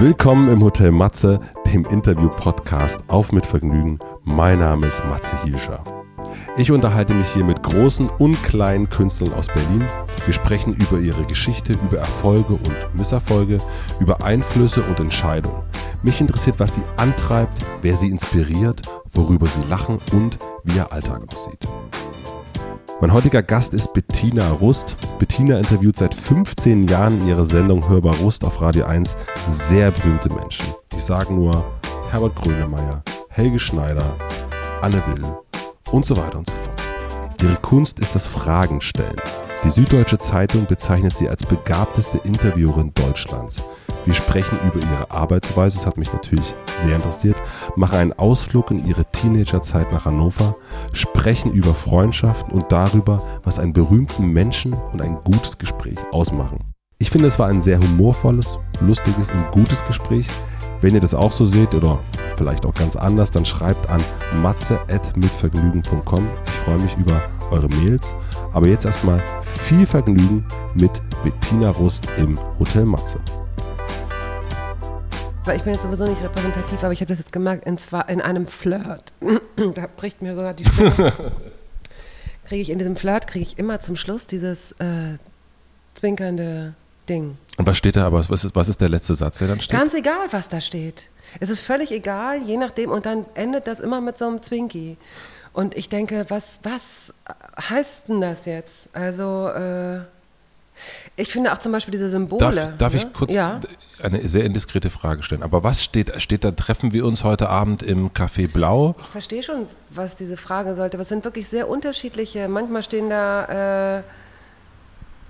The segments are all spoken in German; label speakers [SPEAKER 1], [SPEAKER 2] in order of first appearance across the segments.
[SPEAKER 1] Willkommen im Hotel Matze, dem Interview-Podcast Auf mit Vergnügen. Mein Name ist Matze Hielscher. Ich unterhalte mich hier mit großen und kleinen Künstlern aus Berlin. Wir sprechen über ihre Geschichte, über Erfolge und Misserfolge, über Einflüsse und Entscheidungen. Mich interessiert, was sie antreibt, wer sie inspiriert, worüber sie lachen und wie ihr Alltag aussieht. Mein heutiger Gast ist Bettina Rust. Bettina interviewt seit 15 Jahren in ihrer Sendung Hörbar Rust auf Radio 1 sehr berühmte Menschen. Ich sage nur Herbert Grönemeyer, Helge Schneider, Anne Will und so weiter und so fort. Ihre Kunst ist das Fragenstellen. Die Süddeutsche Zeitung bezeichnet sie als begabteste Interviewerin Deutschlands. Wir sprechen über ihre Arbeitsweise, das hat mich natürlich sehr interessiert, machen einen Ausflug in ihre Teenagerzeit nach Hannover, sprechen über Freundschaften und darüber, was einen berühmten Menschen und ein gutes Gespräch ausmachen. Ich finde, es war ein sehr humorvolles, lustiges und gutes Gespräch. Wenn ihr das auch so seht oder vielleicht auch ganz anders, dann schreibt an matze.mitvergnügen.com. Ich freue mich über eure Mails. Aber jetzt erstmal viel Vergnügen mit Bettina Rust im Hotel Matze
[SPEAKER 2] ich bin jetzt sowieso nicht repräsentativ, aber ich habe das jetzt gemerkt, in, zwar in einem Flirt, da bricht mir sogar die Stimme, kriege ich in diesem Flirt, kriege ich immer zum Schluss dieses äh, zwinkernde Ding.
[SPEAKER 1] Und was steht da aber, was ist, was ist der letzte Satz, der dann steht?
[SPEAKER 2] Ganz egal, was da steht. Es ist völlig egal, je nachdem, und dann endet das immer mit so einem Zwinki. Und ich denke, was, was heißt denn das jetzt? Also, äh, ich finde auch zum Beispiel diese Symbole.
[SPEAKER 1] Darf, darf ne? ich kurz ja? eine sehr indiskrete Frage stellen? Aber was steht, steht da, treffen wir uns heute Abend im Café Blau?
[SPEAKER 2] Ich verstehe schon, was diese Frage sollte. Aber es sind wirklich sehr unterschiedliche. Manchmal stehen da, äh,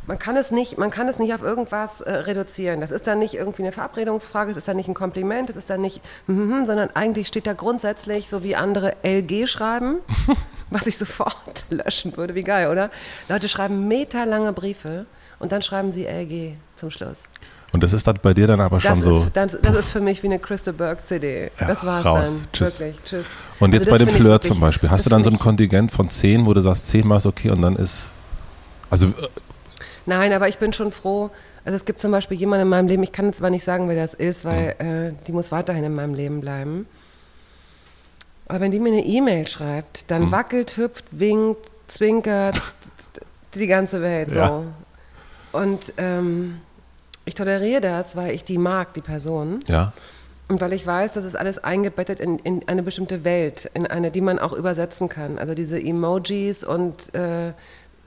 [SPEAKER 2] man, kann es nicht, man kann es nicht auf irgendwas äh, reduzieren. Das ist dann nicht irgendwie eine Verabredungsfrage, es ist dann nicht ein Kompliment, es ist dann nicht, mm, sondern eigentlich steht da grundsätzlich, so wie andere LG schreiben, was ich sofort löschen würde. Wie geil, oder? Leute schreiben meterlange Briefe und dann schreiben sie LG zum Schluss.
[SPEAKER 1] Und das ist dann bei dir dann aber schon
[SPEAKER 2] das
[SPEAKER 1] so.
[SPEAKER 2] Ist, das, das ist für mich wie eine Crystal Burke CD. Ja, das war's raus. dann. Tschüss. Wirklich. Tschüss.
[SPEAKER 1] Und jetzt also bei dem Flirt zum Beispiel, hast du dann so ein Kontingent von zehn, wo du sagst, zehnmal ist okay und dann ist. Also.
[SPEAKER 2] Nein, aber ich bin schon froh. Also es gibt zum Beispiel jemanden in meinem Leben, ich kann zwar nicht sagen, wer das ist, weil mhm. äh, die muss weiterhin in meinem Leben bleiben. Aber wenn die mir eine E-Mail schreibt, dann mhm. wackelt, hüpft, winkt, zwinkert die ganze Welt so. Ja. Und ähm, ich toleriere das, weil ich die mag, die Person.
[SPEAKER 1] Ja.
[SPEAKER 2] Und weil ich weiß, dass es alles eingebettet in, in, eine bestimmte Welt, in eine, die man auch übersetzen kann. Also diese Emojis und äh,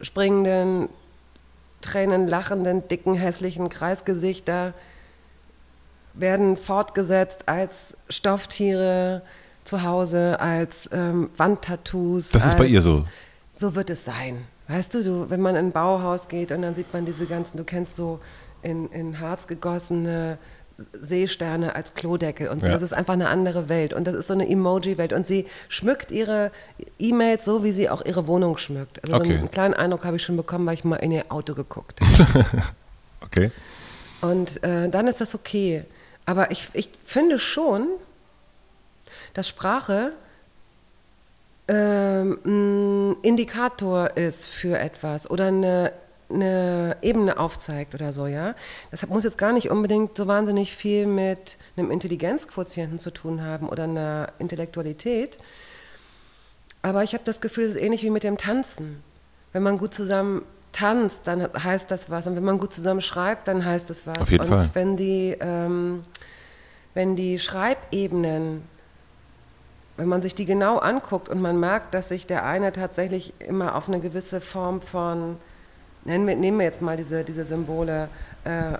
[SPEAKER 2] springenden, tränenlachenden, dicken, hässlichen Kreisgesichter werden fortgesetzt als Stofftiere zu Hause, als ähm, Wandtattoos.
[SPEAKER 1] Das ist bei ihr so.
[SPEAKER 2] So wird es sein. Weißt du, du, wenn man in ein Bauhaus geht und dann sieht man diese ganzen, du kennst so in, in Harz gegossene Seesterne als Klodeckel und so. Ja. Das ist einfach eine andere Welt und das ist so eine Emoji-Welt und sie schmückt ihre E-Mails so, wie sie auch ihre Wohnung schmückt. Also okay. so einen kleinen Eindruck habe ich schon bekommen, weil ich mal in ihr Auto geguckt habe.
[SPEAKER 1] okay.
[SPEAKER 2] Und äh, dann ist das okay. Aber ich, ich finde schon, dass Sprache ähm, ein Indikator ist für etwas oder eine, eine Ebene aufzeigt oder so, ja. Das muss jetzt gar nicht unbedingt so wahnsinnig viel mit einem Intelligenzquotienten zu tun haben oder einer Intellektualität. Aber ich habe das Gefühl, es ist ähnlich wie mit dem Tanzen. Wenn man gut zusammen tanzt, dann heißt das was. Und wenn man gut zusammen schreibt, dann heißt das was.
[SPEAKER 1] Auf jeden
[SPEAKER 2] und
[SPEAKER 1] Fall.
[SPEAKER 2] wenn die, ähm, wenn die Schreibebenen wenn man sich die genau anguckt und man merkt, dass sich der eine tatsächlich immer auf eine gewisse Form von, nehmen wir, nehmen wir jetzt mal diese, diese Symbole, äh, äh,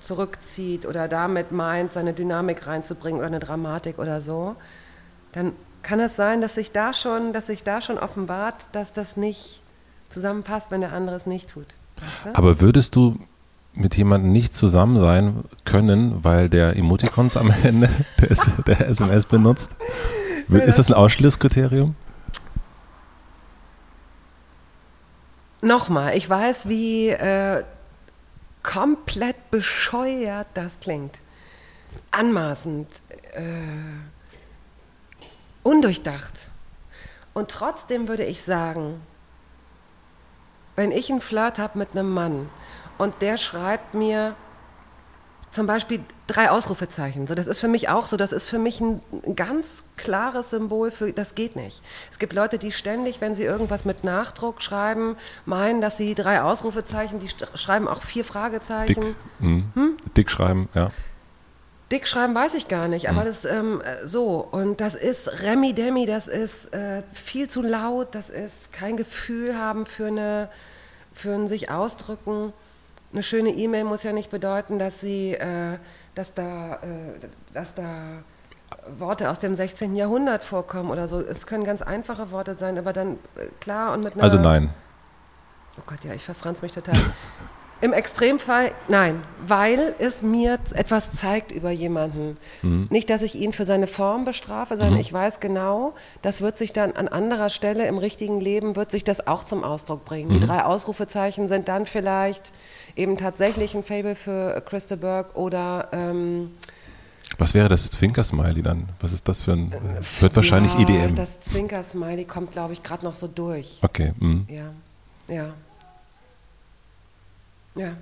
[SPEAKER 2] zurückzieht oder damit meint, seine Dynamik reinzubringen oder eine Dramatik oder so, dann kann es sein, dass sich da schon, dass sich da schon offenbart, dass das nicht zusammenpasst, wenn der andere es nicht tut.
[SPEAKER 1] Weißt du? Aber würdest du mit jemandem nicht zusammen sein können, weil der Emoticons am Ende des, der SMS benutzt? Ist das ein Ausschlusskriterium?
[SPEAKER 2] Nochmal, ich weiß, wie äh, komplett bescheuert das klingt. Anmaßend, äh, undurchdacht. Und trotzdem würde ich sagen, wenn ich einen Flirt habe mit einem Mann und der schreibt mir zum Beispiel drei Ausrufezeichen. So, das ist für mich auch so, das ist für mich ein ganz klares Symbol für, das geht nicht. Es gibt Leute, die ständig, wenn sie irgendwas mit Nachdruck schreiben, meinen, dass sie drei Ausrufezeichen, die schreiben auch vier Fragezeichen.
[SPEAKER 1] Dick, mhm. hm? Dick schreiben, ja.
[SPEAKER 2] Dick schreiben weiß ich gar nicht, aber mhm. das ähm, so und das ist Remi Demi, das ist äh, viel zu laut, das ist kein Gefühl haben für eine für ein sich ausdrücken eine schöne E-Mail muss ja nicht bedeuten, dass sie, äh, dass da, äh, dass da Worte aus dem 16. Jahrhundert vorkommen oder so. Es können ganz einfache Worte sein, aber dann äh, klar und mit einer.
[SPEAKER 1] Also nein.
[SPEAKER 2] Oh Gott, ja, ich verfranz mich total. Im Extremfall nein, weil es mir etwas zeigt über jemanden. Mhm. Nicht, dass ich ihn für seine Form bestrafe, sondern mhm. ich weiß genau, das wird sich dann an anderer Stelle im richtigen Leben, wird sich das auch zum Ausdruck bringen. Mhm. Die drei Ausrufezeichen sind dann vielleicht eben tatsächlich ein Fable für Christa Burke oder... Ähm,
[SPEAKER 1] was wäre das Zwinker-Smiley dann? Was ist das für ein. Äh, wird wahrscheinlich ja, EDM.
[SPEAKER 2] Das Zwinker-Smiley kommt, glaube ich, gerade noch so durch.
[SPEAKER 1] Okay. Mhm.
[SPEAKER 2] Ja. Ja. Ja.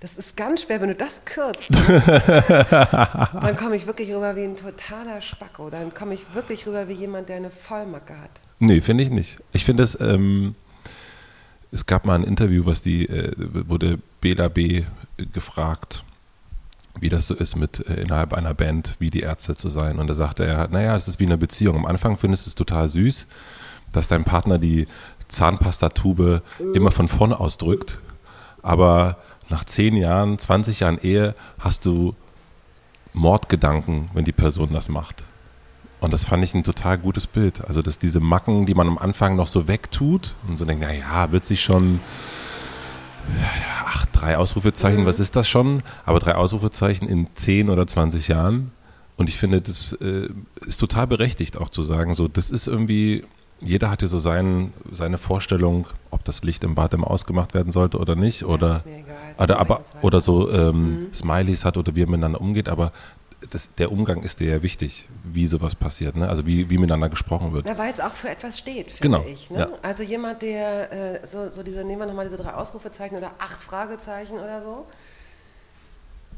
[SPEAKER 2] Das ist ganz schwer, wenn du das kürzt. dann komme ich wirklich rüber wie ein totaler Spacko. Dann komme ich wirklich rüber wie jemand, der eine Vollmacke hat.
[SPEAKER 1] Nee, finde ich nicht. Ich finde es, ähm, es gab mal ein Interview, was die, äh, wurde Bela B. gefragt, wie das so ist, mit äh, innerhalb einer Band, wie die Ärzte zu sein. Und da sagte er, naja, es ist wie eine Beziehung. Am Anfang findest du es total süß, dass dein Partner die Zahnpastatube immer von vorne ausdrückt. Aber nach 10 Jahren, 20 Jahren Ehe hast du Mordgedanken, wenn die Person das macht. Und das fand ich ein total gutes Bild. Also, dass diese Macken, die man am Anfang noch so wegtut und so denkt, naja, wird sich schon, ach, drei Ausrufezeichen, mhm. was ist das schon? Aber drei Ausrufezeichen in 10 oder 20 Jahren. Und ich finde, das äh, ist total berechtigt auch zu sagen, so, das ist irgendwie, jeder hat ja so sein, seine Vorstellung, ob das Licht im Bad immer ausgemacht werden sollte oder nicht. Oder, oder, aber, oder so ähm, mhm. Smileys hat oder wie er miteinander umgeht. Aber das, der Umgang ist dir ja wichtig, wie sowas passiert, ne? also wie, wie miteinander gesprochen wird.
[SPEAKER 2] Ja, weil es auch für etwas steht, finde
[SPEAKER 1] genau.
[SPEAKER 2] ich. Ne?
[SPEAKER 1] Ja.
[SPEAKER 2] Also jemand, der, äh, so, so diese, nehmen wir nochmal diese drei Ausrufezeichen oder acht Fragezeichen oder so,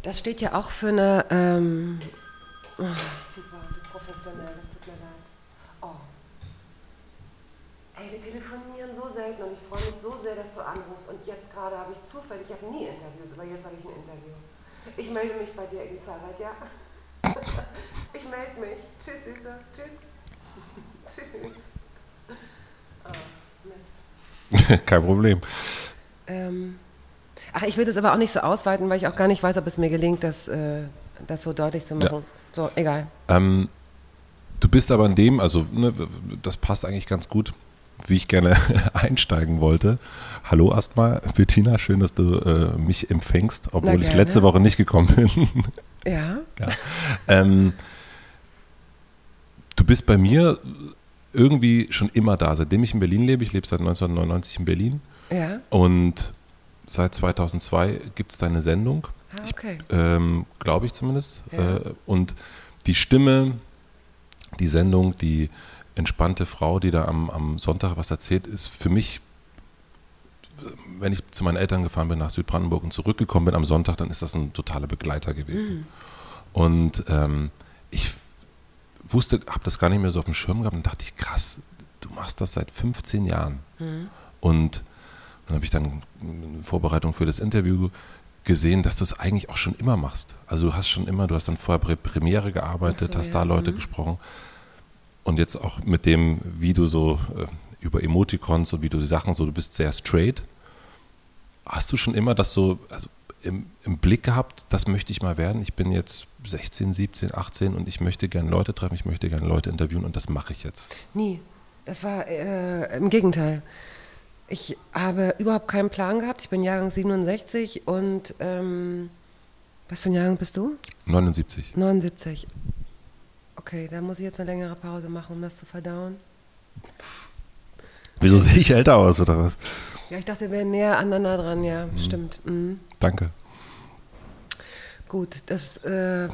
[SPEAKER 2] das steht ja auch für eine, ähm, oh, super, professionell, das tut mir leid. Oh. Ey, wir telefonieren so selten und ich freue mich so sehr, dass du anrufst und jetzt gerade habe ich zufällig, ich habe nie Interviews, aber jetzt habe ich ein Interview. Ich melde mich bei dir, Elisabeth, ja? Ich melde mich. Tschüss, Isa. Tschüss. Tschüss.
[SPEAKER 1] Oh, Mist. Kein Problem.
[SPEAKER 2] Ähm, ach, ich will das aber auch nicht so ausweiten, weil ich auch gar nicht weiß, ob es mir gelingt, das, äh, das so deutlich zu machen. Ja. So, egal.
[SPEAKER 1] Ähm, du bist aber in dem, also ne, das passt eigentlich ganz gut, wie ich gerne einsteigen wollte. Hallo erstmal, Bettina, schön, dass du äh, mich empfängst, obwohl ich letzte Woche nicht gekommen bin.
[SPEAKER 2] Ja.
[SPEAKER 1] ja. Ähm, du bist bei mir irgendwie schon immer da, seitdem ich in Berlin lebe. Ich lebe seit 1999 in Berlin.
[SPEAKER 2] Ja.
[SPEAKER 1] Und seit 2002 gibt es deine Sendung.
[SPEAKER 2] Ah, okay.
[SPEAKER 1] Ähm, Glaube ich zumindest. Ja. Äh, und die Stimme, die Sendung, die entspannte Frau, die da am, am Sonntag was erzählt, ist für mich wenn ich zu meinen Eltern gefahren bin nach Südbrandenburg und zurückgekommen bin am Sonntag, dann ist das ein totaler Begleiter gewesen. Mhm. Und ähm, ich wusste, habe das gar nicht mehr so auf dem Schirm gehabt und dachte ich, krass, du machst das seit 15 Jahren. Mhm. Und dann habe ich dann in Vorbereitung für das Interview gesehen, dass du es eigentlich auch schon immer machst. Also du hast schon immer, du hast dann vorher Premiere gearbeitet, so, hast ja. da Leute mhm. gesprochen. Und jetzt auch mit dem, wie du so äh, über Emoticons und wie du die Sachen so, du bist sehr straight. Hast du schon immer das so also im, im, Blick gehabt, das möchte ich mal werden? Ich bin jetzt 16, 17, 18 und ich möchte gerne Leute treffen, ich möchte gerne Leute interviewen und das mache ich jetzt.
[SPEAKER 2] Nie. Das war äh, im Gegenteil. Ich habe überhaupt keinen Plan gehabt. Ich bin Jahrgang 67 und ähm, was für ein Jahrgang bist du?
[SPEAKER 1] 79.
[SPEAKER 2] 79. Okay, da muss ich jetzt eine längere Pause machen, um das zu verdauen.
[SPEAKER 1] Wieso sehe ich älter aus oder was?
[SPEAKER 2] Ja, ich dachte, wir wären näher aneinander dran, ja, mhm. stimmt. Mhm.
[SPEAKER 1] Danke.
[SPEAKER 2] Gut, das, äh,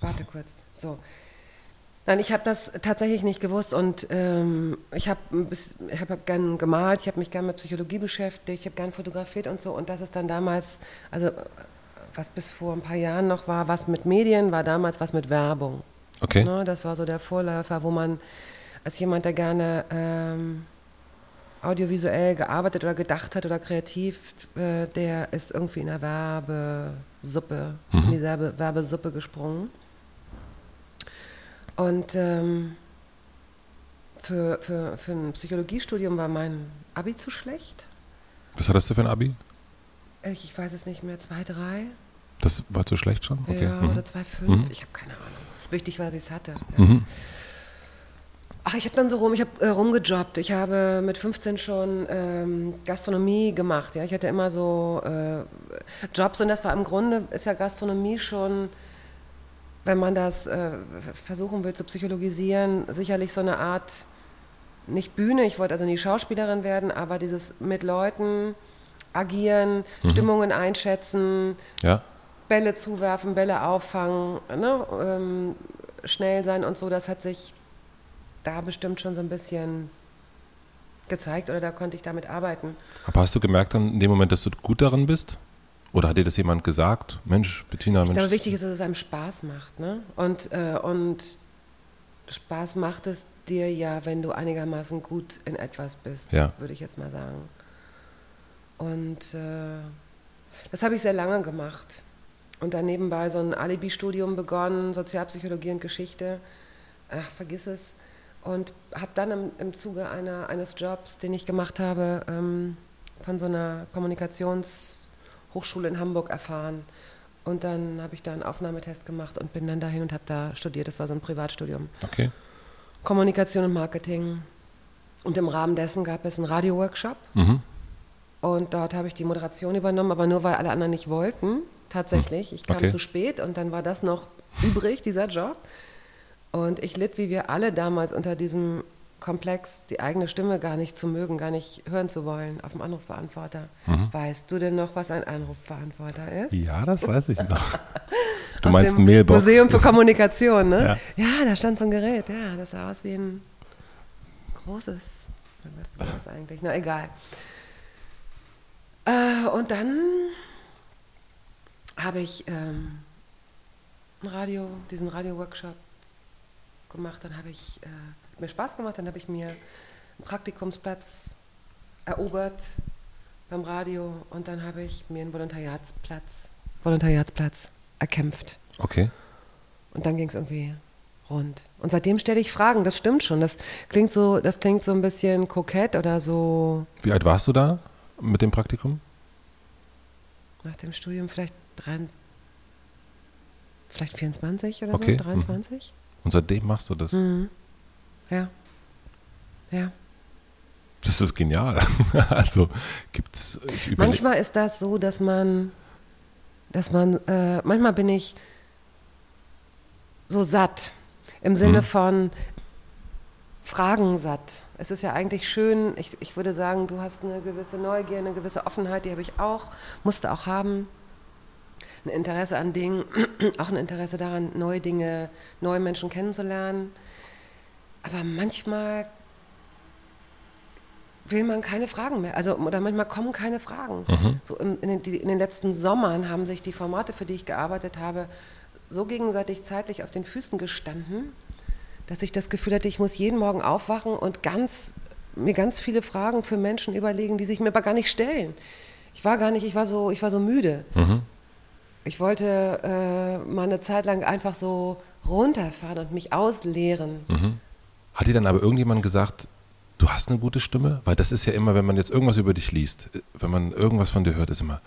[SPEAKER 2] warte kurz. So. Nein, ich habe das tatsächlich nicht gewusst und ähm, ich habe hab gern gemalt, ich habe mich gern mit Psychologie beschäftigt, ich habe gern fotografiert und so und das ist dann damals, also was bis vor ein paar Jahren noch war, was mit Medien, war damals was mit Werbung.
[SPEAKER 1] Okay.
[SPEAKER 2] Ne, das war so der Vorläufer, wo man als jemand, der gerne ähm, audiovisuell gearbeitet oder gedacht hat oder kreativ, äh, der ist irgendwie in der Werbesuppe,
[SPEAKER 1] Mhm.
[SPEAKER 2] in die Werbe Werbesuppe gesprungen. Und ähm, für, für, für ein Psychologiestudium war mein Abi zu schlecht.
[SPEAKER 1] Was hattest du für ein Abi?
[SPEAKER 2] Ich, ich weiß es nicht mehr, 2,3
[SPEAKER 1] Das war zu schlecht schon? Okay.
[SPEAKER 2] ja,
[SPEAKER 1] mhm.
[SPEAKER 2] oder 2,5.
[SPEAKER 1] Mhm.
[SPEAKER 2] Ich habe keine Ahnung. Wichtig war, dass ich es hatte. Ja.
[SPEAKER 1] Mhm.
[SPEAKER 2] Ach, ich habe dann so rum, ich habe äh, rumgejobbt. Ich habe mit 15 schon ähm, Gastronomie gemacht. Ja, ich hatte immer so äh, Jobs und das war im Grunde ist ja Gastronomie schon, wenn man das äh, versuchen will zu psychologisieren, sicherlich so eine Art nicht Bühne. Ich wollte also nie Schauspielerin werden, aber dieses mit Leuten agieren, Stimmungen einschätzen,
[SPEAKER 1] Ja.
[SPEAKER 2] Bälle zuwerfen, Bälle auffangen, ne? ähm, schnell sein und so, das hat sich da bestimmt schon so ein bisschen gezeigt oder da konnte ich damit arbeiten.
[SPEAKER 1] Aber hast du gemerkt dann in dem Moment, dass du gut darin bist? Oder hat dir das jemand gesagt? Mensch, Bettina,
[SPEAKER 2] Ich
[SPEAKER 1] Mensch.
[SPEAKER 2] glaube, wichtig ist, dass es einem Spaß macht. Ne? Und, äh, und Spaß macht es dir ja, wenn du einigermaßen gut in etwas bist,
[SPEAKER 1] Ja.
[SPEAKER 2] würde ich jetzt mal sagen. Und äh, das habe ich sehr lange gemacht. Und dann nebenbei so ein Alibi-Studium begonnen, Sozialpsychologie und Geschichte. Ach, vergiss es. Und habe dann im, im Zuge einer, eines Jobs, den ich gemacht habe, ähm, von so einer Kommunikationshochschule in Hamburg erfahren. Und dann habe ich da einen Aufnahmetest gemacht und bin dann dahin und habe da studiert. Das war so ein Privatstudium.
[SPEAKER 1] Okay.
[SPEAKER 2] Kommunikation und Marketing. Und im Rahmen dessen gab es einen Radio-Workshop.
[SPEAKER 1] Mhm.
[SPEAKER 2] Und dort habe ich die Moderation übernommen, aber nur weil alle anderen nicht wollten. Tatsächlich. Ich kam
[SPEAKER 1] Okay.
[SPEAKER 2] zu spät und dann war das noch übrig, dieser Job. Und ich litt, wie wir alle damals, unter diesem Komplex, die eigene Stimme gar nicht zu mögen, gar nicht hören zu wollen auf dem Anrufbeantworter.
[SPEAKER 1] Mhm.
[SPEAKER 2] Weißt du denn noch, was ein Anrufbeantworter ist?
[SPEAKER 1] Ja, das weiß ich noch. Du meinst ein Mailbox?
[SPEAKER 2] Museum für Kommunikation, ne?
[SPEAKER 1] Ja.
[SPEAKER 2] Ja. da stand so ein Gerät, ja, das sah aus wie ein großes, was eigentlich? Na, egal. Äh, und dann habe ich ähm, Radio, diesen Radio-Workshop gemacht, dann habe ich, äh, hat mir Spaß gemacht, dann habe ich mir einen Praktikumsplatz erobert beim Radio und dann habe ich mir einen Volontariatsplatz, Volontariatsplatz erkämpft.
[SPEAKER 1] Okay.
[SPEAKER 2] Und dann ging es irgendwie rund. Und seitdem stelle ich Fragen, das stimmt schon. Das klingt so, das klingt so ein bisschen kokett oder so
[SPEAKER 1] Wie alt warst du da mit dem Praktikum?
[SPEAKER 2] Nach dem Studium vielleicht drei, vielleicht 24 oder
[SPEAKER 1] Okay,
[SPEAKER 2] so, 23?
[SPEAKER 1] Und seitdem machst du das.
[SPEAKER 2] Mhm. Ja. Ja.
[SPEAKER 1] Das ist genial. also gibt's.
[SPEAKER 2] Manchmal ist das so, dass man, dass man, äh, manchmal bin ich so satt im Sinne
[SPEAKER 1] Mhm.
[SPEAKER 2] von Fragen satt. Es ist ja eigentlich schön, ich, ich würde sagen, du hast eine gewisse Neugier, eine gewisse Offenheit, die habe ich auch, musste auch haben. Ein Interesse an Dingen, auch ein Interesse daran, neue Dinge, neue Menschen kennenzulernen. Aber manchmal will man keine Fragen mehr. Also, oder manchmal kommen keine Fragen.
[SPEAKER 1] Mhm.
[SPEAKER 2] So im, in, den, die, in den letzten Sommern haben sich die Formate, für die ich gearbeitet habe, so gegenseitig zeitlich auf den Füßen gestanden, dass ich das Gefühl hatte, ich muss jeden Morgen aufwachen und ganz, mir ganz viele Fragen für Menschen überlegen, die sich mir aber gar nicht stellen. Ich war gar nicht, ich war so, ich war so müde.
[SPEAKER 1] Mhm.
[SPEAKER 2] Ich wollte äh, mal eine Zeit lang einfach so runterfahren und mich ausleeren.
[SPEAKER 1] Mhm. Hat dir dann aber irgendjemand gesagt, du hast eine gute Stimme? Weil das ist ja immer, wenn man jetzt irgendwas über dich liest, äh, wenn man irgendwas von dir hört, ist immer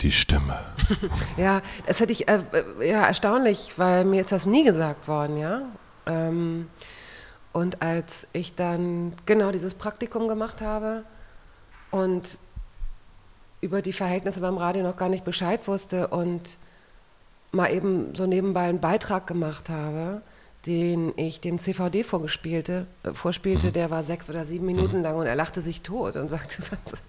[SPEAKER 1] die Stimme.
[SPEAKER 2] Ja, das hätte ich, äh, äh, ja, erstaunlich, weil mir ist das nie gesagt worden, ja. Ähm, und als ich dann genau dieses Praktikum gemacht habe und über die Verhältnisse beim Radio noch gar nicht Bescheid wusste und mal eben so nebenbei einen Beitrag gemacht habe, den ich dem CVD vorgespielte, äh, vorspielte, der war sechs oder sieben Minuten lang und er lachte sich tot und sagte, was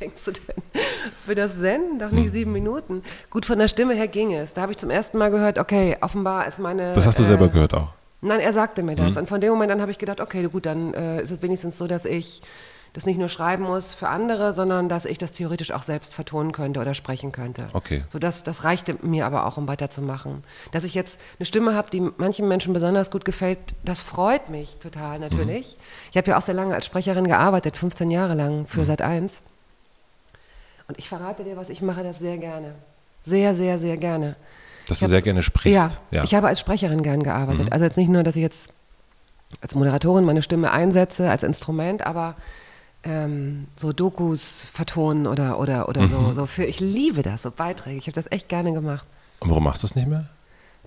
[SPEAKER 2] denkst du denn? Für das Senden doch nicht sieben Minuten. Gut, von der Stimme her ging es. Da habe ich zum ersten Mal gehört, okay, offenbar ist meine...
[SPEAKER 1] Das hast du
[SPEAKER 2] äh,
[SPEAKER 1] selber gehört auch.
[SPEAKER 2] Nein, er sagte mir das. Und von dem Moment an habe ich gedacht, okay, gut, dann äh, ist es wenigstens so, dass ich, das nicht nur schreiben muss für andere, sondern dass ich das theoretisch auch selbst vertonen könnte oder sprechen könnte.
[SPEAKER 1] Okay.
[SPEAKER 2] So das, das reichte mir aber auch, um weiterzumachen. Dass ich jetzt eine Stimme habe, die manchen Menschen besonders gut gefällt, das freut mich total natürlich. Mhm. Ich habe ja auch sehr lange als Sprecherin gearbeitet, 15 Jahre lang für mhm. Sat 1. Und ich verrate dir, was ich mache, das sehr gerne. Sehr, sehr, sehr gerne.
[SPEAKER 1] Dass ich du hab, sehr gerne sprichst.
[SPEAKER 2] Ja, ja, ich habe als Sprecherin gern gearbeitet. Mhm. Also jetzt nicht nur, dass ich jetzt als Moderatorin meine Stimme einsetze, als Instrument, aber ähm, so Dokus vertonen oder, oder, oder mhm. so, so für, ich liebe das, so Beiträge. Ich habe das echt gerne gemacht.
[SPEAKER 1] Und warum machst du es nicht mehr?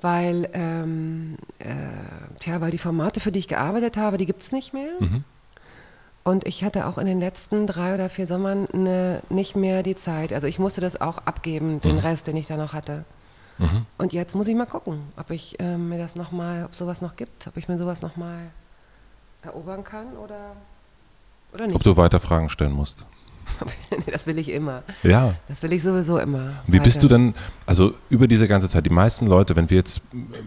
[SPEAKER 2] Weil, ähm, äh, tja, weil die Formate, für die ich gearbeitet habe, die gibt es nicht mehr. Mhm. Und ich hatte auch in den letzten drei oder vier Sommern ne, nicht mehr die Zeit. Also ich musste das auch abgeben, den mhm. Rest, den ich da noch hatte. Mhm. Und jetzt muss ich mal gucken, ob ich äh, mir das nochmal, ob sowas noch gibt, ob ich mir sowas nochmal erobern kann oder, oder nicht.
[SPEAKER 1] Ob du weiter Fragen stellen musst.
[SPEAKER 2] das will ich immer.
[SPEAKER 1] Ja.
[SPEAKER 2] Das will ich sowieso immer.
[SPEAKER 1] Wie weiter. bist du denn, also über diese ganze Zeit, die meisten Leute, wenn wir jetzt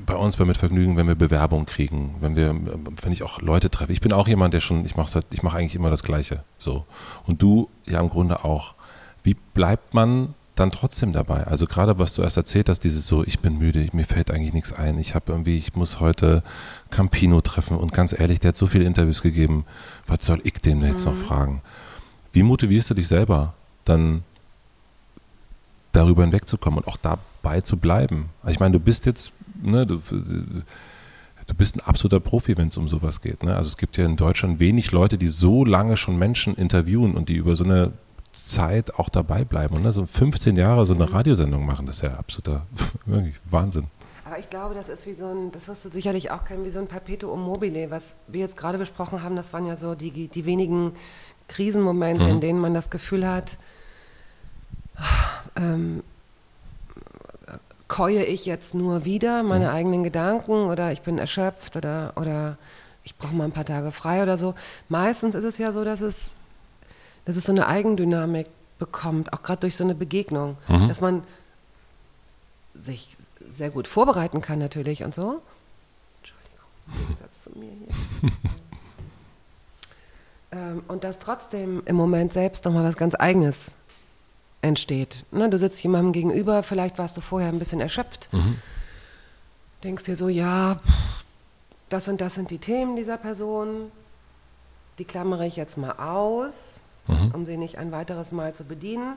[SPEAKER 1] bei uns bei Mitvergnügen, wenn wir Bewerbung kriegen, wenn wir, wenn ich auch Leute treffe, ich bin auch jemand, der schon, ich mache ich mache eigentlich immer das Gleiche. So. Und du ja im Grunde auch. Wie bleibt man dann trotzdem dabei. Also gerade was du erst erzählt hast, dieses so, ich bin müde, mir fällt eigentlich nichts ein, ich habe irgendwie, ich muss heute Campino treffen und ganz ehrlich, der hat so viele Interviews gegeben, was soll ich den jetzt mhm. noch fragen? Wie motivierst du dich selber, dann darüber hinwegzukommen und auch dabei zu bleiben? Also ich meine, du bist jetzt, ne, du, du bist ein absoluter Profi, wenn es um sowas geht. Ne? Also es gibt ja in Deutschland wenig Leute, die so lange schon Menschen interviewen und die über so eine Zeit auch dabei bleiben. Und ne? so 15 Jahre so eine mhm. Radiosendung machen, das ist ja absoluter Wahnsinn.
[SPEAKER 2] Aber ich glaube, das ist wie so ein, das wirst du sicherlich auch kennen, wie so ein Perpetuum mobile. Was wir jetzt gerade besprochen haben, das waren ja so die, die wenigen Krisenmomente, mhm. in denen man das Gefühl hat, ähm, keue ich jetzt nur wieder meine mhm. eigenen Gedanken oder ich bin erschöpft oder, oder ich brauche mal ein paar Tage frei oder so. Meistens ist es ja so, dass es dass es so eine Eigendynamik bekommt, auch gerade durch so eine Begegnung, mhm. dass man sich sehr gut vorbereiten kann natürlich und so. Entschuldigung, im Gegensatz zu mir hier. ähm, und dass trotzdem im Moment selbst nochmal was ganz Eigenes entsteht. Ne, du sitzt jemandem gegenüber, vielleicht warst du vorher ein bisschen erschöpft, mhm. denkst dir so, ja, das und das sind die Themen dieser Person, die klammere ich jetzt mal aus mhm. um sie nicht ein weiteres Mal zu bedienen.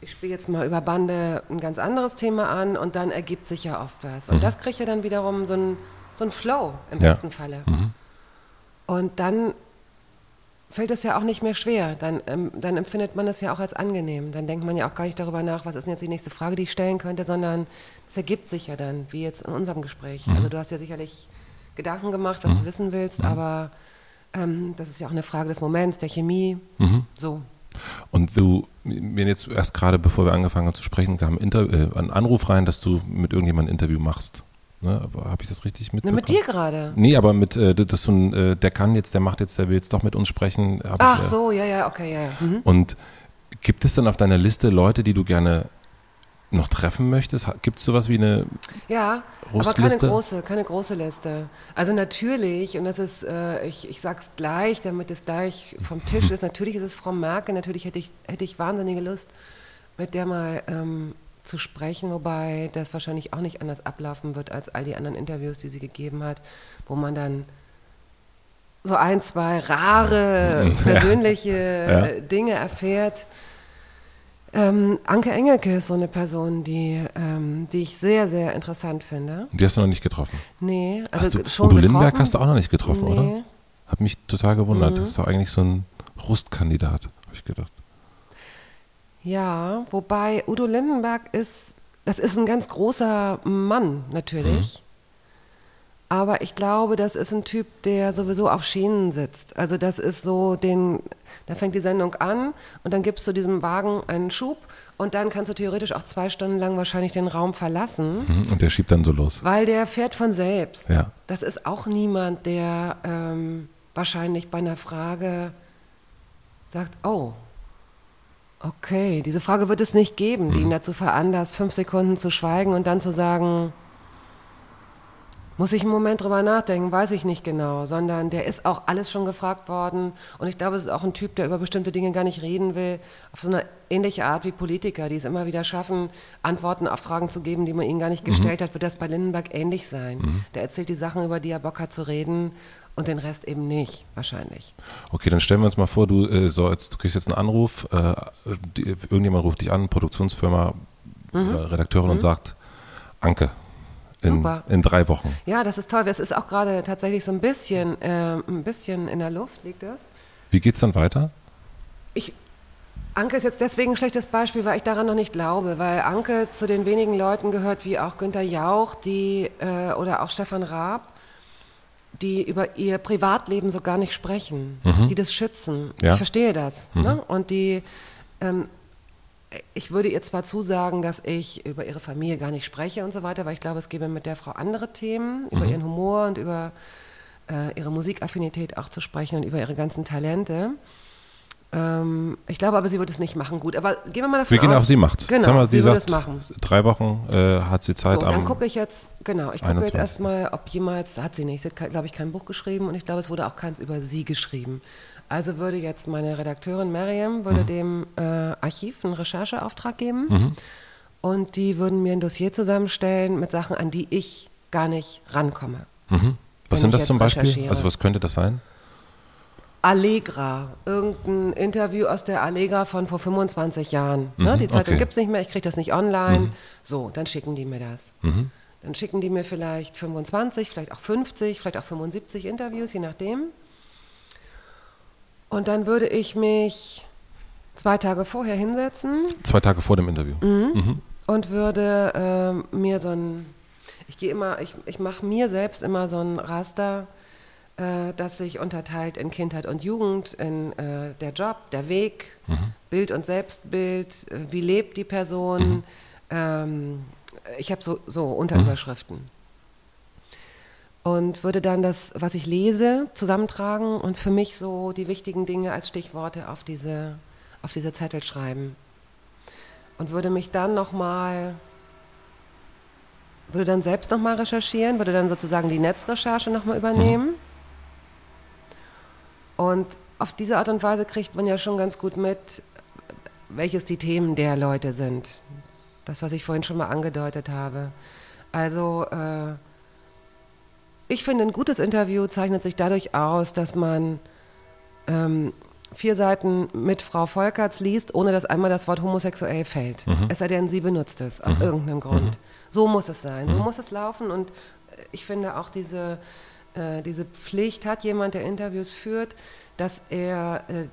[SPEAKER 2] Ich spiele jetzt mal über Bande ein ganz anderes Thema an und dann ergibt sich ja oft was. Und mhm. das kriegt ja dann wiederum so einen so Flow im ja. besten Falle. Mhm. Und dann fällt es ja auch nicht mehr schwer. Dann, ähm, dann empfindet man es ja auch als angenehm. Dann denkt man ja auch gar nicht darüber nach, was ist denn jetzt die nächste Frage, die ich stellen könnte, sondern es ergibt sich ja dann, wie jetzt in unserem Gespräch. Mhm. Also du hast ja sicherlich Gedanken gemacht, was mhm. du wissen willst, mhm. aber ähm, das ist ja auch eine Frage des Moments, der Chemie. Mhm. So.
[SPEAKER 1] Und du, mir jetzt erst gerade, bevor wir angefangen haben zu sprechen, kam Inter äh, ein Anruf rein, dass du mit irgendjemandem ein Interview machst. Ne, Habe ich das richtig mitbekommen?
[SPEAKER 2] mit dir gerade?
[SPEAKER 1] Nee, aber mit, äh, das so ein, äh, der kann jetzt, der macht jetzt, der will jetzt doch mit uns sprechen.
[SPEAKER 2] Ach
[SPEAKER 1] ich,
[SPEAKER 2] äh, so, ja, ja, okay, ja. ja. Mhm.
[SPEAKER 1] Und gibt es dann auf deiner Liste Leute, die du gerne noch treffen möchtest? Gibt es sowas wie eine
[SPEAKER 2] Ja, aber keine große, keine große Liste. Also natürlich, und das ist, äh, ich, ich sage es gleich, damit es gleich vom Tisch ist, natürlich ist es Frau Merkel, natürlich hätte ich, hätte ich wahnsinnige Lust, mit der mal ähm, zu sprechen, wobei das wahrscheinlich auch nicht anders ablaufen wird als all die anderen Interviews, die sie gegeben hat, wo man dann so ein, zwei rare, persönliche ja. Dinge erfährt ähm, Anke Engelke ist so eine Person, die, ähm, die ich sehr, sehr interessant finde.
[SPEAKER 1] Die hast du noch nicht getroffen?
[SPEAKER 2] Nee,
[SPEAKER 1] also hast du, schon Udo getroffen? Lindenberg hast du auch noch nicht getroffen, nee. oder? Hat mich total gewundert. Mhm. Das ist doch eigentlich so ein Rustkandidat, habe ich gedacht.
[SPEAKER 2] Ja, wobei Udo Lindenberg ist, das ist ein ganz großer Mann natürlich. Mhm. Aber ich glaube, das ist ein Typ, der sowieso auf Schienen sitzt. Also das ist so den, da fängt die Sendung an und dann gibst du diesem Wagen einen Schub und dann kannst du theoretisch auch zwei Stunden lang wahrscheinlich den Raum verlassen.
[SPEAKER 1] Mhm, und der schiebt dann so los.
[SPEAKER 2] Weil der fährt von selbst.
[SPEAKER 1] Ja.
[SPEAKER 2] Das ist auch niemand, der ähm, wahrscheinlich bei einer Frage sagt, oh, okay, diese Frage wird es nicht geben, die ihn mhm. dazu veranlasst, fünf Sekunden zu schweigen und dann zu sagen, Muss ich einen Moment drüber nachdenken, weiß ich nicht genau, sondern der ist auch alles schon gefragt worden und ich glaube, es ist auch ein Typ, der über bestimmte Dinge gar nicht reden will, auf so eine ähnliche Art wie Politiker, die es immer wieder schaffen, Antworten auf Fragen zu geben, die man ihnen gar nicht gestellt mhm. hat, wird das bei Lindenberg ähnlich sein. Mhm. Der erzählt die Sachen, über die er Bock hat zu reden und den Rest eben nicht, wahrscheinlich.
[SPEAKER 1] Okay, dann stellen wir uns mal vor, du, äh, so jetzt, du kriegst jetzt einen Anruf, äh, die, irgendjemand ruft dich an, Produktionsfirma, mhm. Redakteurin und mhm. sagt, Anke, in, Super. in drei Wochen.
[SPEAKER 2] Ja, das ist toll. Es ist auch gerade tatsächlich so ein bisschen, äh, ein bisschen in der Luft, liegt das.
[SPEAKER 1] Wie geht es dann weiter?
[SPEAKER 2] Ich, Anke ist jetzt deswegen ein schlechtes Beispiel, weil ich daran noch nicht glaube, weil Anke zu den wenigen Leuten gehört, wie auch Günter Jauch die, äh, oder auch Stefan Raab, die über ihr Privatleben so gar nicht sprechen, mhm. die das schützen. Ja. Ich verstehe das. Mhm. Ne? Und die ähm, ich würde ihr zwar zusagen, dass ich über ihre Familie gar nicht spreche und so weiter, weil ich glaube, es gäbe mit der Frau andere Themen, mhm. über ihren Humor und über äh, ihre Musikaffinität auch zu sprechen und über ihre ganzen Talente. Ähm, ich glaube aber, sie wird es nicht machen. Gut, aber gehen wir mal davon
[SPEAKER 1] wir gehen
[SPEAKER 2] aus.
[SPEAKER 1] auf, sie macht
[SPEAKER 2] Genau,
[SPEAKER 1] mal,
[SPEAKER 2] sie, sie wird es machen.
[SPEAKER 1] Drei Wochen äh, hat sie Zeit.
[SPEAKER 2] So, dann gucke ich jetzt, genau, ich gucke jetzt erstmal, ob jemals, hat sie nicht, sie hat, glaube ich, kein Buch geschrieben und ich glaube, es wurde auch keins über sie geschrieben. Also würde jetzt meine Redakteurin Miriam würde mhm. dem äh, Archiv einen Rechercheauftrag geben mhm. und die würden mir ein Dossier zusammenstellen mit Sachen, an die ich gar nicht rankomme.
[SPEAKER 1] Mhm. Was sind das zum Beispiel? Also was könnte das sein?
[SPEAKER 2] Allegra, irgendein Interview aus der Allegra von vor 25 Jahren. Ne? Mhm, die Zeitung okay. gibt es nicht mehr, ich kriege das nicht online. Mhm. So, dann schicken die mir das. Mhm. Dann schicken die mir vielleicht 25, vielleicht auch 50, vielleicht auch 75 Interviews, je nachdem. Und dann würde ich mich zwei Tage vorher hinsetzen.
[SPEAKER 1] Zwei Tage vor dem Interview.
[SPEAKER 2] Mhm. Mhm. Und würde äh, mir so ein, ich gehe immer, ich, ich mache mir selbst immer so ein Raster, äh, das sich unterteilt in Kindheit und Jugend, in äh, der Job, der Weg, mhm. Bild und Selbstbild, äh, wie lebt die Person. Mhm. Ähm, ich habe so, so Unterüberschriften. Mhm und würde dann das, was ich lese, zusammentragen und für mich so die wichtigen Dinge als Stichworte auf diese, auf diese Zettel schreiben. Und würde mich dann nochmal, würde dann selbst nochmal recherchieren, würde dann sozusagen die Netzrecherche nochmal übernehmen. Mhm. Und auf diese Art und Weise kriegt man ja schon ganz gut mit, welches die Themen der Leute sind. Das, was ich vorhin schon mal angedeutet habe. Also äh, ich finde, ein gutes Interview zeichnet sich dadurch aus, dass man ähm, vier Seiten mit Frau Volkerts liest, ohne dass einmal das Wort homosexuell fällt. Mhm. Es sei denn, sie benutzt es aus mhm. irgendeinem Grund. Mhm. So muss es sein, so mhm. muss es laufen. Und ich finde auch diese, äh, diese Pflicht hat jemand, der Interviews führt, dass er äh,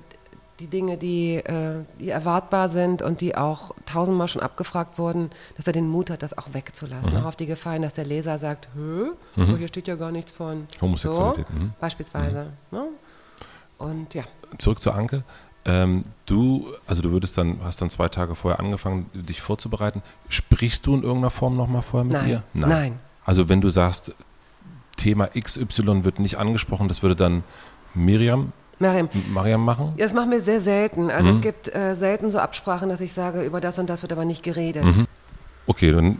[SPEAKER 2] die Dinge, die, äh, die erwartbar sind und die auch tausendmal schon abgefragt wurden, dass er den Mut hat, das auch wegzulassen. Mhm. Auch auf die Gefallen, dass der Leser sagt, Hö, mhm. hier steht ja gar nichts von
[SPEAKER 1] Homosexualität.
[SPEAKER 2] So, mhm. Beispielsweise. Mhm. Ne? Und ja.
[SPEAKER 1] Zurück zu Anke. Ähm, du, also du würdest dann, hast dann zwei Tage vorher angefangen, dich vorzubereiten. Sprichst du in irgendeiner Form nochmal vorher mit
[SPEAKER 2] Nein.
[SPEAKER 1] ihr?
[SPEAKER 2] Nein. Nein.
[SPEAKER 1] Also wenn du sagst, Thema XY wird nicht angesprochen, das würde dann Miriam
[SPEAKER 2] Mariam.
[SPEAKER 1] Mariam machen?
[SPEAKER 2] Das machen wir sehr selten. Also mhm. es gibt äh, selten so Absprachen, dass ich sage, über das und das wird aber nicht geredet. Mhm.
[SPEAKER 1] Okay, dann äh,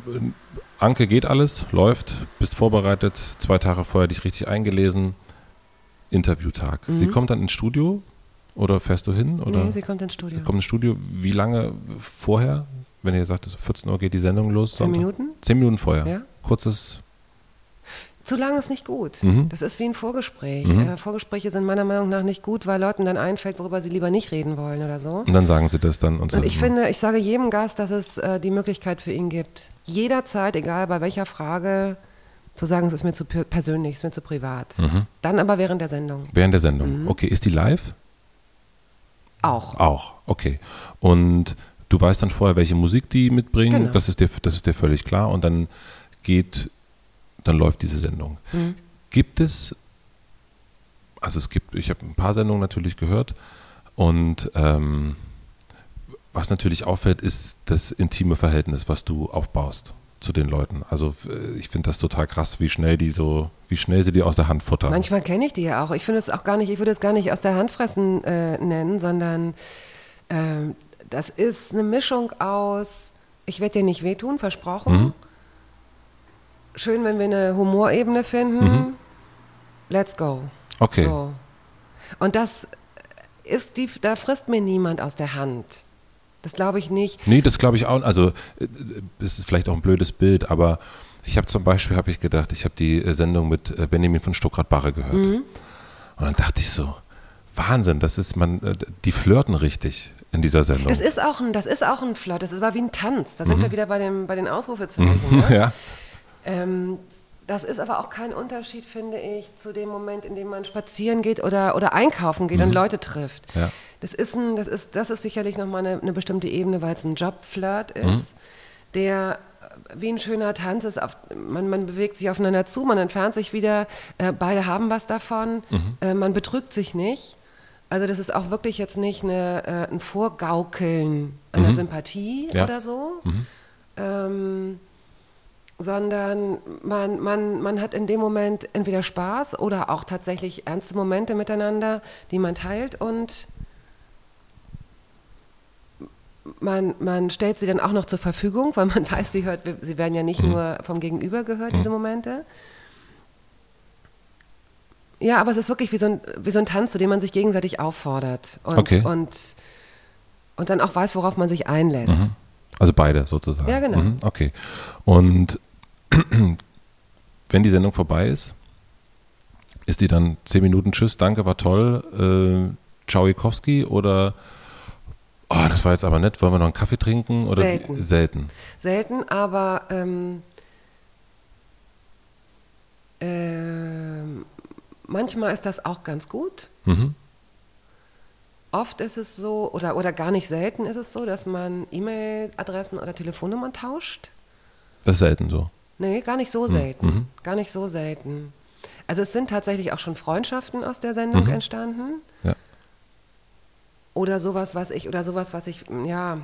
[SPEAKER 1] Anke geht alles, läuft, bist vorbereitet, zwei Tage vorher dich richtig eingelesen, Interviewtag. Mhm. Sie kommt dann ins Studio oder fährst du hin? Oder?
[SPEAKER 2] Nee, sie kommt ins Studio.
[SPEAKER 1] Sie kommt ins Studio. Wie lange vorher? Wenn ihr sagt, 14 Uhr geht die Sendung los.
[SPEAKER 2] Zehn Minuten?
[SPEAKER 1] Zehn Minuten vorher.
[SPEAKER 2] Ja.
[SPEAKER 1] Kurzes
[SPEAKER 2] zu lang ist nicht gut. Mhm. Das ist wie ein Vorgespräch. Mhm. Äh, Vorgespräche sind meiner Meinung nach nicht gut, weil Leuten dann einfällt, worüber sie lieber nicht reden wollen oder so.
[SPEAKER 1] Und dann sagen sie das dann und so.
[SPEAKER 2] Und ich finde, ich sage jedem Gast, dass es äh, die Möglichkeit für ihn gibt, jederzeit, egal bei welcher Frage, zu sagen, es ist mir zu persönlich, es ist mir zu privat. Mhm. Dann aber während der Sendung.
[SPEAKER 1] Während der Sendung. Mhm. Okay, ist die live?
[SPEAKER 2] Auch.
[SPEAKER 1] Auch, okay. Und du weißt dann vorher, welche Musik die mitbringen,
[SPEAKER 2] genau.
[SPEAKER 1] das, ist dir, das ist dir völlig klar. Und dann geht dann läuft diese Sendung. Mhm. Gibt es, also es gibt, ich habe ein paar Sendungen natürlich gehört und ähm, was natürlich auffällt, ist das intime Verhältnis, was du aufbaust zu den Leuten. Also äh, ich finde das total krass, wie schnell die so, wie schnell sie die aus der Hand futtern.
[SPEAKER 2] Manchmal kenne ich die ja auch. Ich finde es auch gar nicht, ich würde es gar nicht aus der Hand fressen äh, nennen, sondern äh, das ist eine Mischung aus, ich werde dir nicht wehtun, versprochen. Mhm schön, wenn wir eine Humorebene finden. Let's go.
[SPEAKER 1] Okay.
[SPEAKER 2] So. Und das ist die, da frisst mir niemand aus der Hand. Das glaube ich nicht.
[SPEAKER 1] Nee, das glaube ich auch. Also, äh, das ist vielleicht auch ein blödes Bild, aber ich habe zum Beispiel, habe ich gedacht, ich habe die äh, Sendung mit äh, Benjamin von Stuckrad-Barre gehört.
[SPEAKER 2] Mhm.
[SPEAKER 1] Und dann dachte ich so, Wahnsinn, das ist man, die flirten richtig in dieser Sendung.
[SPEAKER 2] Das ist auch ein, das ist auch ein Flirt, das ist aber wie ein Tanz. Da sind wir wieder bei, dem, bei den Ausrufezeichen. Ne?
[SPEAKER 1] ja.
[SPEAKER 2] Ähm, das ist aber auch kein Unterschied, finde ich, zu dem Moment, in dem man spazieren geht oder, oder einkaufen geht und Leute trifft.
[SPEAKER 1] Ja.
[SPEAKER 2] Das, ist ein, das, ist, das ist sicherlich nochmal eine, eine bestimmte Ebene, weil es ein Jobflirt ist, der äh, wie ein schöner Tanz ist. Auf, man, man bewegt sich aufeinander zu, man entfernt sich wieder, äh, beide haben was davon, äh, man betrügt sich nicht. Also das ist auch wirklich jetzt nicht eine, äh, ein Vorgaukeln einer Sympathie
[SPEAKER 1] Ja.
[SPEAKER 2] oder so. Ähm, sondern man, man, man hat in dem Moment entweder Spaß oder auch tatsächlich ernste Momente miteinander, die man teilt und man, man stellt sie dann auch noch zur Verfügung, weil man weiß, sie, hört, sie werden ja nicht nur vom Gegenüber gehört, diese Momente. Ja, aber es ist wirklich wie so ein, wie so ein Tanz, zu dem man sich gegenseitig auffordert und,
[SPEAKER 1] Okay.
[SPEAKER 2] und, und dann auch weiß, worauf man sich einlässt.
[SPEAKER 1] Also beide sozusagen.
[SPEAKER 2] Ja, genau.
[SPEAKER 1] Mhm, okay. Und wenn die Sendung vorbei ist, ist die dann zehn Minuten Tschüss, danke, war toll, äh, Czauikowski oder oh, das war jetzt aber nett, wollen wir noch einen Kaffee trinken? Oder
[SPEAKER 2] Selten.
[SPEAKER 1] selten.
[SPEAKER 2] Selten, aber ähm, ähm, manchmal ist das auch ganz gut.
[SPEAKER 1] Mhm.
[SPEAKER 2] Oft ist es so, oder, oder gar nicht selten ist es so, dass man E-Mail-Adressen oder Telefonnummern tauscht.
[SPEAKER 1] Das ist selten so.
[SPEAKER 2] Nee, gar nicht so selten. Gar nicht so selten. Also es sind tatsächlich auch schon Freundschaften aus der Sendung entstanden.
[SPEAKER 1] Ja.
[SPEAKER 2] Oder sowas, was ich, oder sowas, was ich, ja,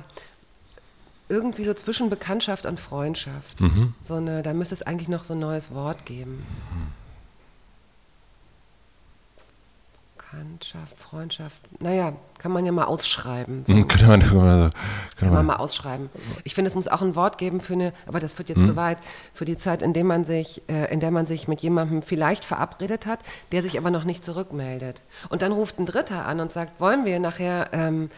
[SPEAKER 2] irgendwie so zwischen Bekanntschaft und Freundschaft. So eine, da müsste es eigentlich noch so ein neues Wort geben. Bekanntschaft, Freundschaft, naja, kann man ja mal ausschreiben. So.
[SPEAKER 1] Mhm, Könnte man, könnte man,
[SPEAKER 2] Kann
[SPEAKER 1] man,
[SPEAKER 2] mal ausschreiben. Ich finde, es muss auch ein Wort geben für eine, aber das führt jetzt
[SPEAKER 1] Hm.
[SPEAKER 2] zu weit, für die Zeit, in der man sich, äh, in der man sich mit jemandem vielleicht verabredet hat, der sich aber noch nicht zurückmeldet. Und dann ruft ein Dritter an und sagt, wollen wir nachher ähm,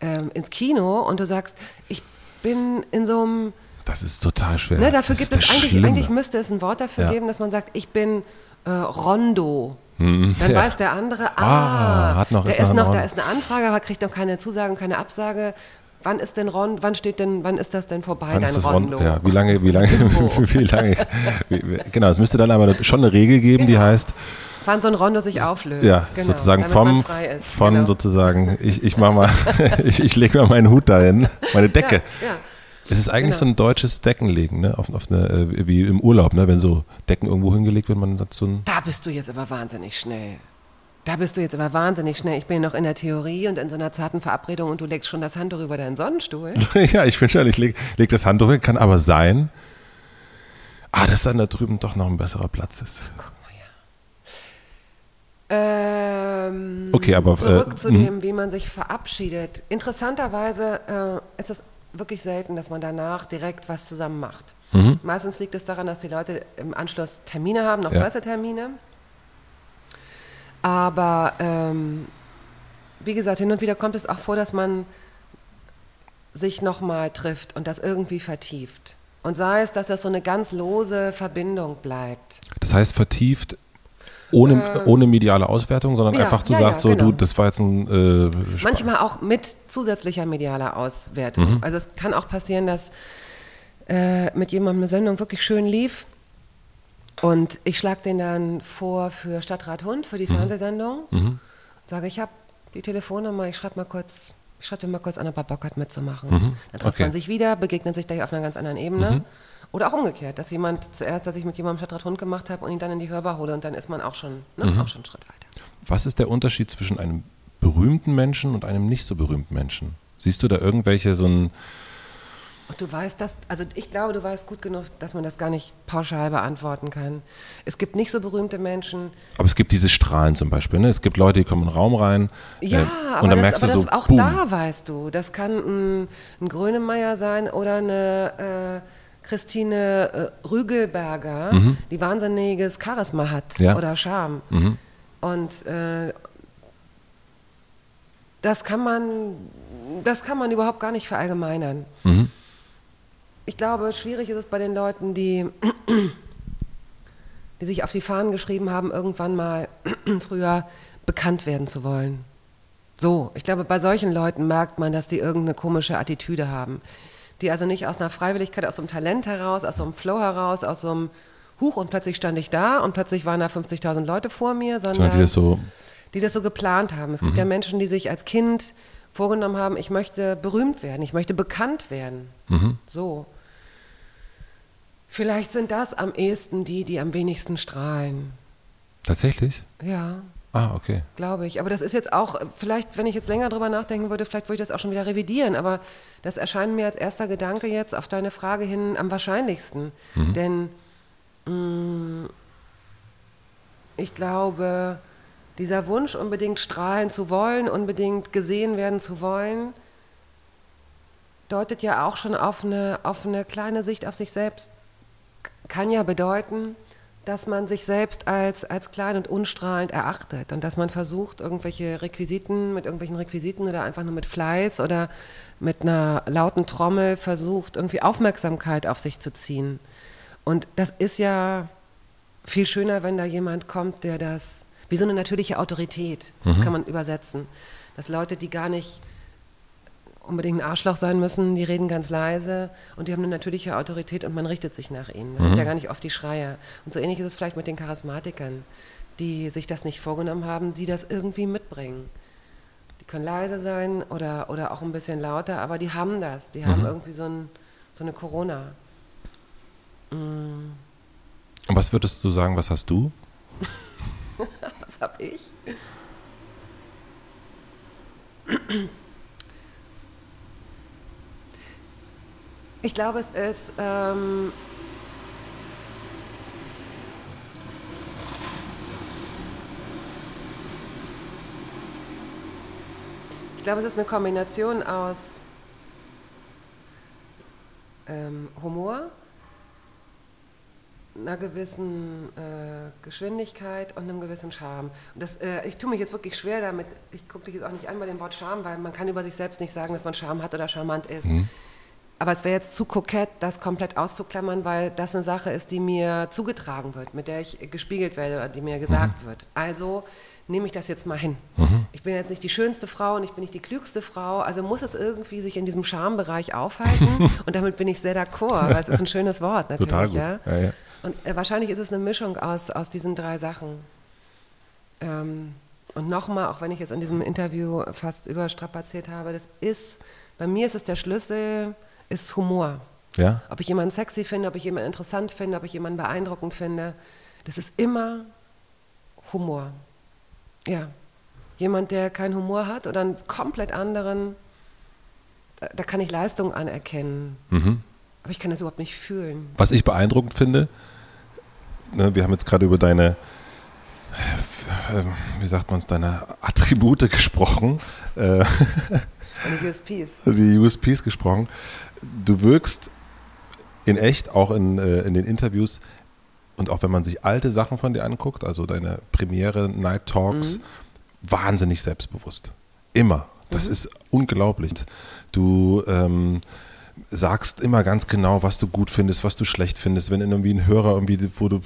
[SPEAKER 2] ähm, ins Kino? Und du sagst, ich bin in so einem,
[SPEAKER 1] das ist total schwer.
[SPEAKER 2] ne, dafür
[SPEAKER 1] das
[SPEAKER 2] gibt es eigentlich, eigentlich müsste es ein Wort dafür
[SPEAKER 1] Ja.
[SPEAKER 2] geben, dass man sagt, ich bin äh, Rondo.
[SPEAKER 1] Mhm.
[SPEAKER 2] Dann
[SPEAKER 1] Ja.
[SPEAKER 2] weiß der andere,
[SPEAKER 1] Ah,
[SPEAKER 2] ah,
[SPEAKER 1] hat noch-
[SPEAKER 2] der
[SPEAKER 1] ist noch
[SPEAKER 2] da
[SPEAKER 1] Ron.
[SPEAKER 2] ist eine Anfrage, aber kriegt noch keine Zusage und keine Absage. Wann ist denn Ron, wann steht denn, wann ist das denn vorbei,
[SPEAKER 1] Wann
[SPEAKER 2] dein Rondo?
[SPEAKER 1] Rondo? Ja, wie lange, wie lange, wie lange, wie, genau, es müsste dann aber schon eine Regel geben, die
[SPEAKER 2] Genau.
[SPEAKER 1] heißt,
[SPEAKER 2] Wann so ein Rondo sich auflöst.
[SPEAKER 1] ja,
[SPEAKER 2] genau,
[SPEAKER 1] sozusagen vom, von
[SPEAKER 2] genau.
[SPEAKER 1] sozusagen, ich, ich mach mal, ich, ich lege mal meinen Hut dahin, meine Decke.
[SPEAKER 2] Ja, ja.
[SPEAKER 1] Es ist eigentlich
[SPEAKER 2] Genau.
[SPEAKER 1] so ein deutsches Deckenlegen, ne? Auf, auf eine, äh, wie im Urlaub, ne? Wenn so Decken irgendwo hingelegt werden, man hat so ein.
[SPEAKER 2] Da bist du jetzt aber wahnsinnig schnell. Da bist du jetzt aber wahnsinnig schnell. Ich bin noch in der Theorie und in so einer zarten Verabredung und du legst schon das Handtuch über deinen Sonnenstuhl.
[SPEAKER 1] ja, ich finde schon, ich leg, leg das Handtuch hin, kann aber sein, ah, dass dann da drüben doch noch ein besserer Platz ist.
[SPEAKER 2] Ähm,
[SPEAKER 1] Okay, aber,
[SPEAKER 2] zurück
[SPEAKER 1] äh,
[SPEAKER 2] zu
[SPEAKER 1] mhm.
[SPEAKER 2] dem, wie man sich verabschiedet. Interessanterweise äh, ist es wirklich selten, dass man danach direkt was zusammen macht.
[SPEAKER 1] Mhm.
[SPEAKER 2] Meistens liegt es daran, dass die Leute im Anschluss Termine haben, noch
[SPEAKER 1] Ja.
[SPEAKER 2] Pressetermine. Aber ähm, wie gesagt, hin und wieder kommt es auch vor, dass man sich nochmal trifft und das irgendwie vertieft. Und sei es, dass das so eine ganz lose Verbindung bleibt.
[SPEAKER 1] Das heißt, vertieft ohne, ohne mediale Auswertung, sondern
[SPEAKER 2] ja,
[SPEAKER 1] einfach zu
[SPEAKER 2] ja,
[SPEAKER 1] sagen,
[SPEAKER 2] ja,
[SPEAKER 1] so,
[SPEAKER 2] genau.
[SPEAKER 1] du, das war jetzt ein. Äh,
[SPEAKER 2] Manchmal auch mit zusätzlicher medialer Auswertung. Also es kann auch passieren, dass äh, mit jemandem eine Sendung wirklich schön lief und ich schlage den dann vor für Stadtrat Hund, für die Fernsehsendung. Sage, ich habe die Telefonnummer, ich schreibe mal kurz, ich schreibe mal kurz an, ob er Bock hat mitzumachen. Dann trifft
[SPEAKER 1] Okay.
[SPEAKER 2] man sich wieder, begegnet sich gleich auf einer ganz anderen Ebene. Oder auch umgekehrt, dass jemand zuerst, dass ich mit jemandem Stadtrat Hund gemacht habe und ihn dann in die Hörbar hole und dann ist man auch schon, ne, auch schon einen Schritt weiter.
[SPEAKER 1] Was ist der Unterschied zwischen einem berühmten Menschen und einem nicht so berühmten Menschen? Siehst du da irgendwelche so ein.
[SPEAKER 2] Und du weißt das, also ich glaube, du weißt gut genug, dass man das gar nicht pauschal beantworten kann. Es gibt nicht so berühmte Menschen.
[SPEAKER 1] Aber es gibt diese Strahlen zum Beispiel. Ne? Es gibt Leute, die kommen in den Raum rein.
[SPEAKER 2] Ja,
[SPEAKER 1] äh,
[SPEAKER 2] aber,
[SPEAKER 1] und dann
[SPEAKER 2] das,
[SPEAKER 1] merkst
[SPEAKER 2] aber
[SPEAKER 1] du
[SPEAKER 2] das,
[SPEAKER 1] so,
[SPEAKER 2] auch
[SPEAKER 1] boom.
[SPEAKER 2] da weißt du, das kann ein, ein Grönemeyer sein oder eine, Christine äh, Rügelberger, mhm. die wahnsinniges Charisma hat ja. oder Charme. Mhm. Und äh, das kann man, das kann man überhaupt gar nicht verallgemeinern. Mhm. Ich glaube, schwierig ist es bei den Leuten, die, die sich auf die Fahnen geschrieben haben, irgendwann mal früher bekannt werden zu wollen. So, ich glaube, bei solchen Leuten merkt man, dass die irgendeine komische Attitüde haben. Die also nicht aus einer Freiwilligkeit, aus so einem Talent heraus, aus so einem Flow heraus, aus so einem Huch und plötzlich stand ich da und plötzlich waren da 50.000 Leute vor mir, sondern
[SPEAKER 1] die das so,
[SPEAKER 2] die das so geplant haben. Es mhm. gibt ja Menschen, die sich als Kind vorgenommen haben, ich möchte berühmt werden, ich möchte bekannt werden. Mhm. So. Vielleicht sind das am ehesten die, die am wenigsten strahlen.
[SPEAKER 1] Tatsächlich?
[SPEAKER 2] Ja.
[SPEAKER 1] Ah, okay.
[SPEAKER 2] Glaube ich. Aber das ist jetzt auch, vielleicht, wenn ich jetzt länger drüber nachdenken würde, vielleicht würde ich das auch schon wieder revidieren. Aber das erscheint mir als erster Gedanke jetzt auf deine Frage hin am wahrscheinlichsten. Mhm. Denn mh, mm, ich glaube, dieser Wunsch, unbedingt strahlen zu wollen, unbedingt gesehen werden zu wollen, deutet ja auch schon auf eine, auf eine kleine Sicht auf sich selbst. Kann ja bedeuten, dass man sich selbst als, als klein und unstrahlend erachtet und dass man versucht, irgendwelche Requisiten, mit irgendwelchen Requisiten oder einfach nur mit Fleiß oder mit einer lauten Trommel versucht, irgendwie Aufmerksamkeit auf sich zu ziehen. Und das ist ja viel schöner, wenn da jemand kommt, der das, wie so eine natürliche Autorität, das mhm. kann man übersetzen, dass Leute, die gar nicht unbedingt ein Arschloch sein müssen, die reden ganz leise und die haben eine natürliche Autorität und man richtet sich nach ihnen. Das mhm. sind ja gar nicht oft die Schreier. Und so ähnlich ist es vielleicht mit den Charismatikern, die sich das nicht vorgenommen haben, die das irgendwie mitbringen. Die können leise sein oder, oder auch ein bisschen lauter, aber die haben das. Die mhm. haben irgendwie so, ein, so eine Corona.
[SPEAKER 1] Mhm. Und was würdest du sagen, was hast du?
[SPEAKER 2] was habe ich? Ich glaube, es ist. Ähm, ich glaube, es ist eine Kombination aus ähm, Humor, einer gewissen äh, Geschwindigkeit und einem gewissen Charme. Und das, äh, ich tue mich jetzt wirklich schwer damit, ich gucke dich jetzt auch nicht an bei dem Wort Charme, weil man kann über sich selbst nicht sagen, dass man Charme hat oder charmant ist. Mhm. Aber es wäre jetzt zu kokett, das komplett auszuklammern, weil das eine Sache ist, die mir zugetragen wird, mit der ich gespiegelt werde oder die mir gesagt mhm. wird. Also nehme ich das jetzt mal hin. Mhm. Ich bin jetzt nicht die schönste Frau und ich bin nicht die klügste Frau, also muss es irgendwie sich in diesem Schambereich aufhalten und damit bin ich sehr d'accord, weil es ist ein schönes Wort natürlich. Total gut. Ja? Ja, ja. Und äh, wahrscheinlich ist es eine Mischung aus, aus diesen drei Sachen. Ähm, und nochmal, auch wenn ich jetzt in diesem Interview fast überstrapaziert habe, das ist, bei mir ist es der Schlüssel, ist Humor. Ja? Ob ich jemanden sexy finde, ob ich jemanden interessant finde, ob ich jemanden beeindruckend finde, das ist immer Humor. Ja. Jemand, der keinen Humor hat oder einen komplett anderen, da, da kann ich Leistung anerkennen. Mhm. Aber ich kann das überhaupt nicht fühlen.
[SPEAKER 1] Was ich beeindruckend finde, ne, wir haben jetzt gerade über deine, äh, wie sagt man es, deine Attribute gesprochen. Äh,
[SPEAKER 2] die USPs.
[SPEAKER 1] Die USPs gesprochen du wirkst in echt, auch in, äh, in den Interviews und auch wenn man sich alte Sachen von dir anguckt, also deine Premiere Night Talks, mhm. wahnsinnig selbstbewusst. Immer. Das mhm. ist unglaublich. Du ähm, sagst immer ganz genau, was du gut findest, was du schlecht findest. Wenn irgendwie ein Hörer irgendwie, wo du,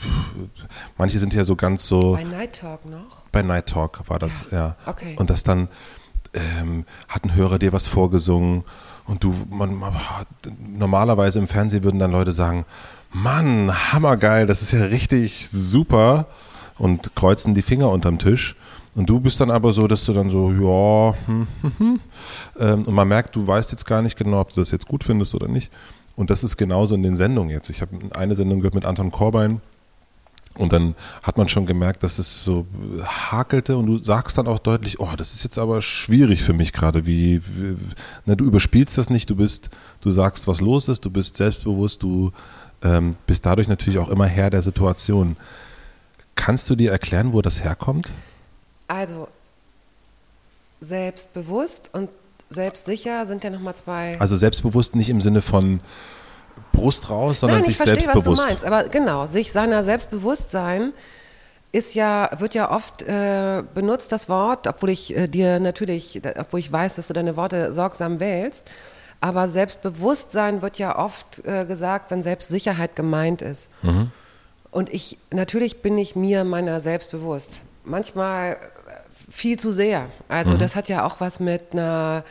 [SPEAKER 1] manche sind ja so ganz so.
[SPEAKER 2] Bei Night Talk noch?
[SPEAKER 1] Bei Night Talk war das, ja.
[SPEAKER 2] ja. Okay.
[SPEAKER 1] Und das dann ähm, hat ein Hörer dir was vorgesungen und du, man, normalerweise im Fernsehen würden dann Leute sagen, Mann, hammergeil, das ist ja richtig super und kreuzen die Finger unterm Tisch. Und du bist dann aber so, dass du dann so, ja, hm, hm, hm. Ähm, und man merkt, du weißt jetzt gar nicht genau, ob du das jetzt gut findest oder nicht. Und das ist genauso in den Sendungen jetzt. Ich habe eine Sendung gehört mit Anton Korbein, und dann hat man schon gemerkt, dass es so hakelte und du sagst dann auch deutlich, oh, das ist jetzt aber schwierig für mich gerade. Wie, wie ne, du überspielst das nicht, du bist, du sagst, was los ist, du bist selbstbewusst, du ähm, bist dadurch natürlich auch immer Herr der Situation. Kannst du dir erklären, wo das herkommt?
[SPEAKER 2] Also selbstbewusst und selbstsicher sind ja nochmal zwei.
[SPEAKER 1] Also selbstbewusst nicht im Sinne von Brust raus, sondern
[SPEAKER 2] Nein,
[SPEAKER 1] sich
[SPEAKER 2] ich verstehe,
[SPEAKER 1] selbstbewusst.
[SPEAKER 2] was du meinst. Aber genau, sich seiner Selbstbewusstsein ist ja, wird ja oft äh, benutzt, das Wort, obwohl ich äh, dir natürlich, obwohl ich weiß, dass du deine Worte sorgsam wählst. Aber Selbstbewusstsein wird ja oft äh, gesagt, wenn Selbstsicherheit gemeint ist.
[SPEAKER 1] Mhm.
[SPEAKER 2] Und ich, natürlich bin ich mir meiner selbst bewusst. Manchmal äh, viel zu sehr. Also
[SPEAKER 1] Mhm.
[SPEAKER 2] das hat ja auch was mit einer,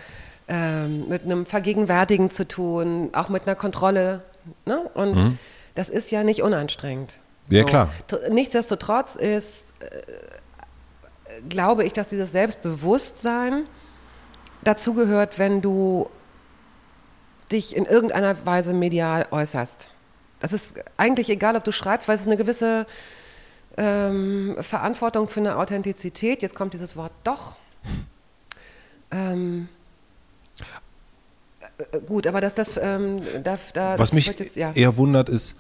[SPEAKER 2] ähm, mit einem Vergegenwärtigen zu tun, auch mit einer Kontrolle. Ne? Und das ist ja nicht unanstrengend.
[SPEAKER 1] Mhm. Ja, klar.
[SPEAKER 2] Tr- Nichtsdestotrotz ist, äh, glaube ich, dass dieses Selbstbewusstsein dazu gehört, wenn du dich in irgendeiner Weise medial äußerst. Das ist eigentlich egal, ob du schreibst, weil es ist eine gewisse ähm, Verantwortung für eine Authentizität. Jetzt kommt dieses Wort doch. Ähm, äh, gut, aber das, das, ähm, da, da
[SPEAKER 1] Was mich
[SPEAKER 2] jetzt, ja.
[SPEAKER 1] eher wundert ist,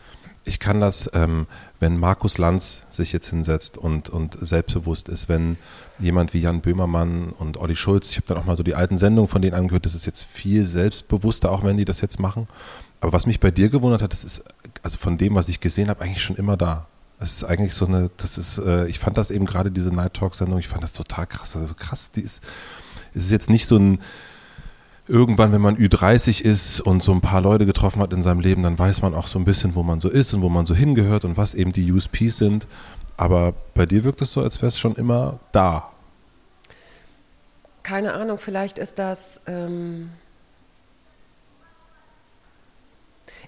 [SPEAKER 1] ich kann das, ähm, wenn Markus Lanz sich jetzt hinsetzt und, und selbstbewusst ist, wenn jemand wie Jan Böhmermann und Olli Schulz, ich habe dann auch mal so die alten Sendungen von denen angehört, das ist jetzt viel selbstbewusster, auch wenn die das jetzt machen. Aber was mich bei dir gewundert hat, das ist, also von dem, was ich gesehen habe, eigentlich schon immer da. Es ist eigentlich so eine, das ist, äh, ich fand das eben gerade diese Night Talk Sendung, ich fand das total krass. Also krass, die ist, es ist jetzt nicht so ein, irgendwann, wenn man Ü30 ist und so ein paar Leute getroffen hat in seinem Leben, dann weiß man auch so ein bisschen, wo man so ist und wo man so hingehört und was eben die USPs sind. Aber bei dir wirkt es so, als wäre es schon immer da.
[SPEAKER 2] Keine Ahnung, vielleicht ist das. Ähm,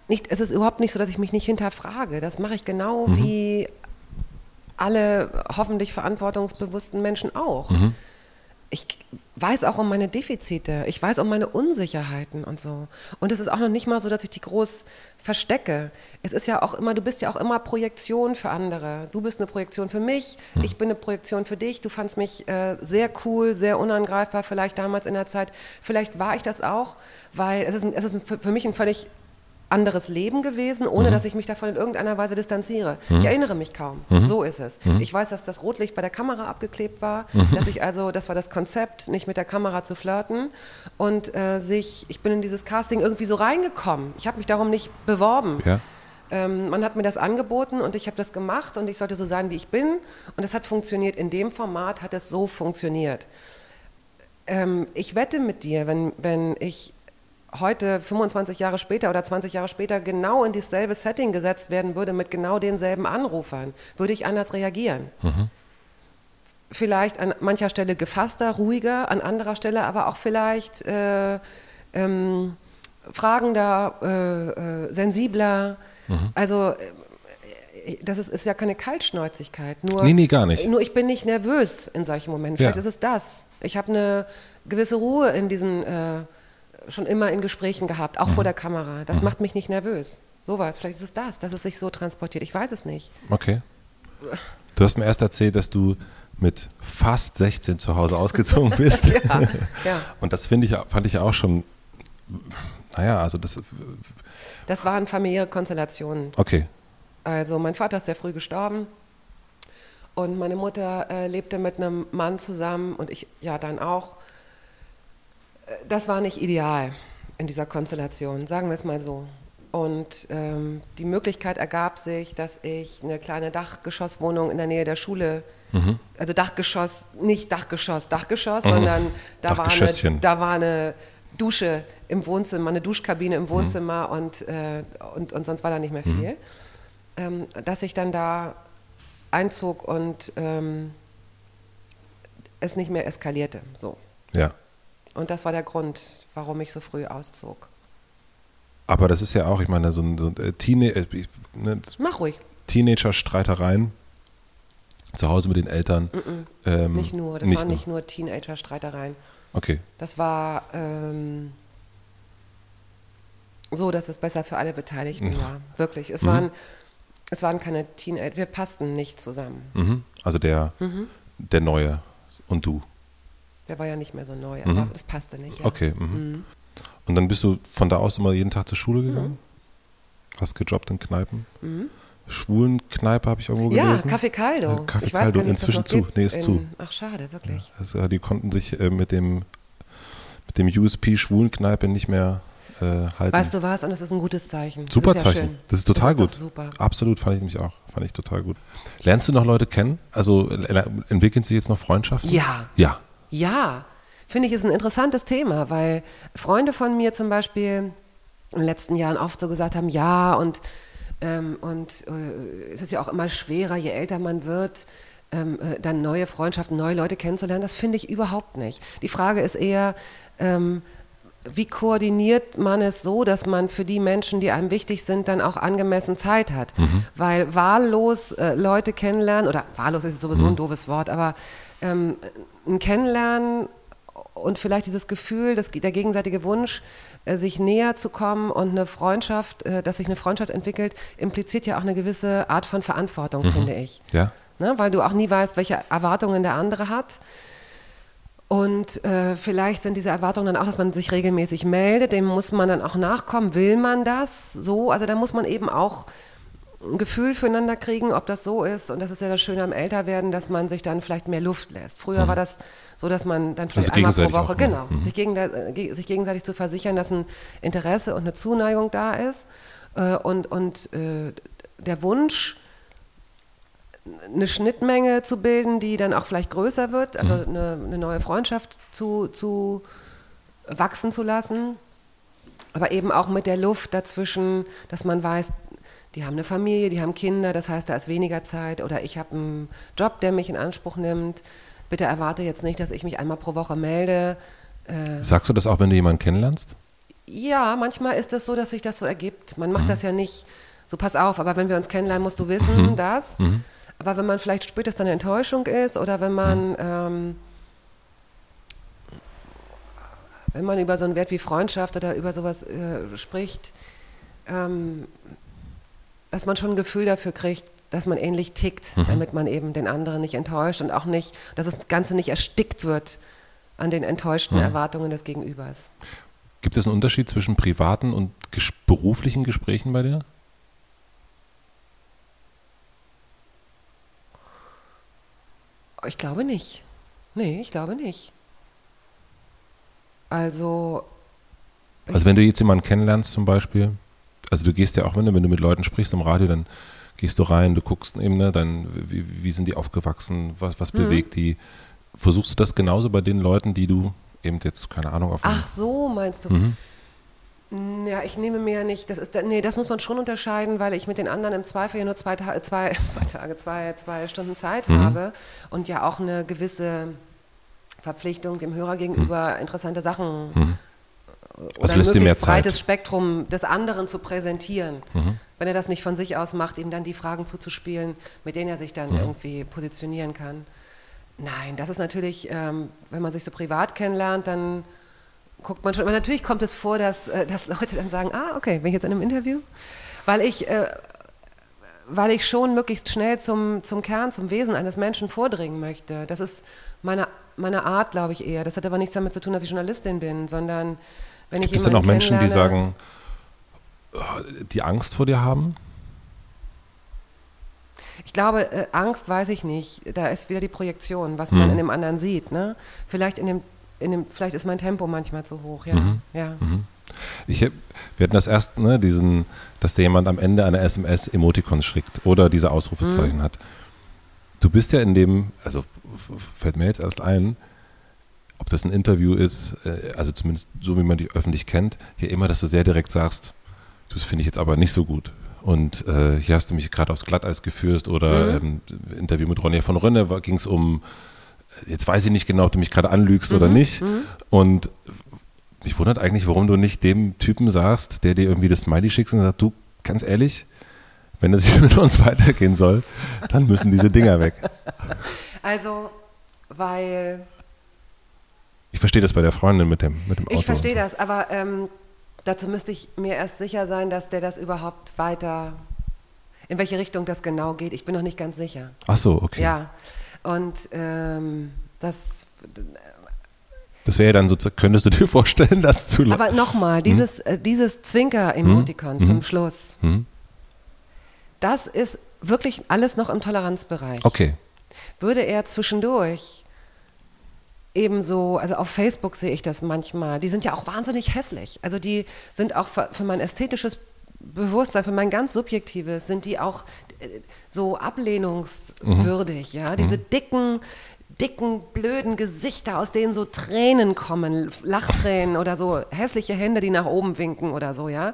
[SPEAKER 2] nicht, es ist überhaupt nicht so, dass ich mich nicht hinterfrage. Das mache ich genau wie alle hoffentlich verantwortungsbewussten Menschen auch. Ich weiß auch um meine Defizite, ich weiß um meine Unsicherheiten und so. Und es ist auch noch nicht mal so, dass ich die groß verstecke. Es ist ja auch immer, du bist ja auch immer Projektion für andere. Du bist eine Projektion für mich, ich bin eine Projektion für dich. Du fandst mich äh, sehr cool, sehr unangreifbar, vielleicht damals in der Zeit. Vielleicht war ich das auch, weil es ist, ein, es ist ein, für für mich ein völlig anderes Leben gewesen, ohne dass ich mich davon in irgendeiner Weise distanziere. Ich erinnere mich kaum. So ist es. Ich weiß, dass das Rotlicht bei der Kamera abgeklebt war, dass ich also, das war das Konzept, nicht mit der Kamera zu flirten und äh, sich, ich bin in dieses Casting irgendwie so reingekommen. Ich habe mich darum nicht beworben.
[SPEAKER 1] Ja?
[SPEAKER 2] Ähm, man hat mir das angeboten und ich habe das gemacht und ich sollte so sein, wie ich bin. Und es hat funktioniert. In dem Format hat es so funktioniert. Ähm, ich wette mit dir, wenn, wenn ich heute 25 Jahre später oder 20 Jahre später genau in dasselbe Setting gesetzt werden würde mit genau denselben Anrufern, würde ich anders reagieren. Vielleicht an mancher Stelle gefasster, ruhiger, an anderer Stelle aber auch vielleicht äh, ähm, fragender, äh, äh, sensibler. Also äh, das ist, ist ja keine Kaltschnäuzigkeit. Nur,
[SPEAKER 1] Nee, nee, gar nicht.
[SPEAKER 2] Nur ich bin nicht nervös in solchen Momenten.
[SPEAKER 1] Ja.
[SPEAKER 2] Vielleicht ist es das. Ich habe eine gewisse Ruhe in diesen, äh, schon immer in Gesprächen gehabt, auch vor der Kamera. Das macht mich nicht nervös. Sowas. Vielleicht ist es das, dass es sich so transportiert. Ich weiß es nicht.
[SPEAKER 1] Okay. Du hast mir erst erzählt, dass du mit fast 16 zu Hause ausgezogen bist.
[SPEAKER 2] Ja, ja.
[SPEAKER 1] Und das finde ich, fand ich auch schon, naja, also das,
[SPEAKER 2] Das waren familiäre Konstellationen.
[SPEAKER 1] okay.
[SPEAKER 2] Also mein Vater ist sehr früh gestorben und meine Mutter äh, lebte mit einem Mann zusammen und ich ja dann auch. Das war nicht ideal in dieser Konstellation, sagen wir es mal so. Und ähm, die Möglichkeit ergab sich, dass ich eine kleine Dachgeschosswohnung in der Nähe der Schule, also Dachgeschoss, nicht Dachgeschoss, Dachgeschoss, sondern da war, eine, da war eine Dusche im Wohnzimmer, eine Duschkabine im Wohnzimmer und, äh, und, und sonst war da nicht mehr viel ähm, dass ich dann da einzog und ähm, es nicht mehr eskalierte. So.
[SPEAKER 1] Ja.
[SPEAKER 2] Und das war der Grund, warum ich so früh auszog.
[SPEAKER 1] Aber das ist ja auch, ich meine, so ein, so ein äh, Teenie äh, ich- ne,
[SPEAKER 2] Mach ruhig.
[SPEAKER 1] Teenager-Streitereien zu Hause mit den Eltern. Ähm,
[SPEAKER 2] Nicht nur, das
[SPEAKER 1] nicht
[SPEAKER 2] waren
[SPEAKER 1] nur.
[SPEAKER 2] nicht nur Teenager-Streitereien.
[SPEAKER 1] Okay.
[SPEAKER 2] Das war ähm, so, dass es besser für alle Beteiligten war. Wirklich. Es, waren, es waren keine Teenager, wir passten nicht zusammen.
[SPEAKER 1] Mhm. Also der, der Neue und du.
[SPEAKER 2] Der war ja nicht mehr so neu, aber das passte nicht. Ja.
[SPEAKER 1] Okay. Mhm. Und dann bist du von da aus immer jeden Tag zur Schule gegangen? Hast gejobbt in Kneipen? Schwulenkneipe habe ich irgendwo
[SPEAKER 2] Ja,
[SPEAKER 1] gelesen.
[SPEAKER 2] Café Caldo.
[SPEAKER 1] Ja, Café
[SPEAKER 2] ich
[SPEAKER 1] Caldo
[SPEAKER 2] nicht, das
[SPEAKER 1] inzwischen zu.
[SPEAKER 2] gibt
[SPEAKER 1] Nee, ist
[SPEAKER 2] in,
[SPEAKER 1] zu.
[SPEAKER 2] Ach, schade, wirklich.
[SPEAKER 1] Also, die konnten sich äh, mit dem mit dem USP Schwulenkneipe nicht mehr äh, halten.
[SPEAKER 2] Weißt du was? Und das ist ein gutes Zeichen. Das
[SPEAKER 1] Super
[SPEAKER 2] ja
[SPEAKER 1] Zeichen.
[SPEAKER 2] schön.
[SPEAKER 1] Das ist total
[SPEAKER 2] das
[SPEAKER 1] gut.
[SPEAKER 2] Ist super.
[SPEAKER 1] Absolut, fand ich nämlich auch. Fand ich total gut. Lernst du noch Leute kennen? Also äh, entwickeln sich jetzt noch Freundschaften?
[SPEAKER 2] Ja.
[SPEAKER 1] Ja.
[SPEAKER 2] Ja, finde ich, ist ein interessantes Thema, weil Freunde von mir zum Beispiel in den letzten Jahren oft so gesagt haben, ja, und, ähm, und äh, es ist ja auch immer schwerer, je älter man wird, ähm, äh, dann neue Freundschaften, neue Leute kennenzulernen. Das finde ich überhaupt nicht. Die Frage ist eher, ähm, wie koordiniert man es so, dass man für die Menschen, die einem wichtig sind, dann auch angemessen Zeit hat? Weil wahllos äh, Leute kennenlernen, oder wahllos ist sowieso ein doofes Wort, aber ähm, ein Kennenlernen und vielleicht dieses Gefühl, das, der gegenseitige Wunsch, äh, sich näher zu kommen und eine Freundschaft, äh, dass sich eine Freundschaft entwickelt, impliziert ja auch eine gewisse Art von Verantwortung, finde ich.
[SPEAKER 1] Ja.
[SPEAKER 2] Ne? Weil du auch nie weißt, welche Erwartungen der andere hat. Und äh, vielleicht sind diese Erwartungen dann auch, dass man sich regelmäßig meldet, dem muss man dann auch nachkommen. Will man das so? Also da muss man eben auch ein Gefühl füreinander kriegen, ob das so ist. Und das ist ja das Schöne am Älterwerden, dass man sich dann vielleicht mehr Luft lässt. Früher war das so, dass man dann vielleicht
[SPEAKER 1] Also
[SPEAKER 2] einmal pro
[SPEAKER 1] gegenseitig
[SPEAKER 2] Woche,
[SPEAKER 1] ne?
[SPEAKER 2] genau,
[SPEAKER 1] Mhm.
[SPEAKER 2] sich, gegen, äh, ge- sich gegenseitig zu versichern, dass ein Interesse und eine Zuneigung da ist. Äh, und und äh, der Wunsch, eine Schnittmenge zu bilden, die dann auch vielleicht größer wird, also eine, eine neue Freundschaft zu, zu wachsen zu lassen, aber eben auch mit der Luft dazwischen, dass man weiß, die haben eine Familie, die haben Kinder, das heißt, da ist weniger Zeit oder ich habe einen Job, der mich in Anspruch nimmt. Bitte erwarte jetzt nicht, dass ich mich einmal pro Woche melde.
[SPEAKER 1] Sagst du das auch, wenn du jemanden kennenlernst?
[SPEAKER 2] Ja, manchmal ist es so, dass sich das so ergibt. Man macht das ja nicht so, pass auf, aber wenn wir uns kennenlernen, musst du wissen, das. Aber wenn man vielleicht spürt, dass da eine Enttäuschung ist oder wenn man, ähm, wenn man über so einen Wert wie Freundschaft oder über sowas äh, spricht, ähm, dass man schon ein Gefühl dafür kriegt, dass man ähnlich tickt, damit man eben den anderen nicht enttäuscht und auch nicht, dass das Ganze nicht erstickt wird an den enttäuschten Erwartungen des Gegenübers.
[SPEAKER 1] Gibt es einen Unterschied zwischen privaten und ges beruflichen Gesprächen bei dir?
[SPEAKER 2] Ich glaube nicht. Nee, ich glaube nicht. Also,
[SPEAKER 1] Also wenn du jetzt jemanden kennenlernst zum Beispiel, also du gehst ja auch, wenn du, wenn du mit Leuten sprichst im Radio, dann gehst du rein, du guckst eben, ne, dann, wie, wie sind die aufgewachsen, was, was
[SPEAKER 2] Mhm.
[SPEAKER 1] bewegt die. Versuchst du das genauso bei den Leuten, die du eben jetzt, keine Ahnung, auf
[SPEAKER 2] ach so, meinst du?
[SPEAKER 1] Mhm.
[SPEAKER 2] Mm, Ja, ich nehme mir ja nicht, das ist, nee, das muss man schon unterscheiden, weil ich mit den anderen im Zweifel ja nur zwei, Ta zwei, zwei Tage, zwei, zwei Stunden Zeit
[SPEAKER 1] Mhm.
[SPEAKER 2] habe und ja auch eine gewisse Verpflichtung dem Hörer gegenüber interessante Sachen oder.
[SPEAKER 1] Also
[SPEAKER 2] ein möglichst breites. Spektrum des anderen zu präsentieren.
[SPEAKER 1] Mhm.
[SPEAKER 2] Wenn er das nicht von sich aus macht, ihm dann die Fragen zuzuspielen, mit denen er sich dann
[SPEAKER 1] Mhm.
[SPEAKER 2] irgendwie positionieren kann. Nein, das ist natürlich, ähm, wenn man sich so privat kennenlernt, dann guckt man schon. Aber natürlich kommt es vor, dass, äh, dass Leute dann sagen, ah, okay, bin ich jetzt in einem Interview? Weil ich, äh, weil ich schon möglichst schnell zum, zum Kern, zum Wesen eines Menschen vordringen möchte. Das ist meine, meine Art, glaube ich, eher. Das hat aber nichts damit zu tun, dass ich Journalistin bin, sondern wenn ich
[SPEAKER 1] Gibt es denn auch Menschen, die sagen, oh, die Angst vor dir haben?
[SPEAKER 2] Ich glaube, äh, Angst weiß ich nicht. Da ist wieder die Projektion, was man
[SPEAKER 1] Mhm.
[SPEAKER 2] in dem anderen sieht. Ne? Vielleicht, in dem, in dem, vielleicht ist mein Tempo manchmal zu hoch. Ja.
[SPEAKER 1] Mhm.
[SPEAKER 2] ja.
[SPEAKER 1] Ich, hab- wir hatten das erst, ne, diesen, dass dir jemand am Ende einer SMS Emoticons schickt oder diese Ausrufezeichen hat. Du bist ja in dem, also fällt mir jetzt erst ein, ob das ein Interview ist, äh, also zumindest so wie man dich öffentlich kennt, hier immer, dass du sehr direkt sagst, das finde ich jetzt aber nicht so gut. Und äh, hier hast du mich gerade aufs Glatteis geführt oder ähm, Interview mit Ronja von Rönne ging es um, äh, jetzt weiß ich nicht genau, ob du mich gerade anlügst oder nicht. Und mich wundert eigentlich, warum du nicht dem Typen sagst, der dir irgendwie das Smiley schickst und sagt, du, ganz ehrlich, wenn es hier mit uns weitergehen soll, dann müssen diese Dinger weg.
[SPEAKER 2] Also, weil
[SPEAKER 1] Ich verstehe das bei der Freundin mit dem, mit dem Auto.
[SPEAKER 2] ich verstehe
[SPEAKER 1] so.
[SPEAKER 2] das, aber ähm, dazu müsste ich mir erst sicher sein, dass der das überhaupt weiter, in welche Richtung das genau geht. Ich bin noch nicht ganz sicher.
[SPEAKER 1] Ach so, okay.
[SPEAKER 2] Ja. Und ähm, das
[SPEAKER 1] Das wäre ja dann sozusagen, könntest du dir vorstellen, das zu
[SPEAKER 2] Aber nochmal, dieses, äh, dieses Zwinker-Emotikon zum Schluss,
[SPEAKER 1] Mhm.
[SPEAKER 2] das ist wirklich alles noch im Toleranzbereich.
[SPEAKER 1] Okay.
[SPEAKER 2] Würde er zwischendurch ebenso, also auf Facebook sehe ich das manchmal, die sind ja auch wahnsinnig hässlich. Also die sind auch für, für mein ästhetisches Bewusstsein, für mein ganz subjektives, sind die auch äh, so ablehnungswürdig, mhm. ja. Diese mhm. dicken, dicken, blöden Gesichter, aus denen so Tränen kommen, Lachtränen oder so hässliche Hände, die nach oben winken oder so, ja.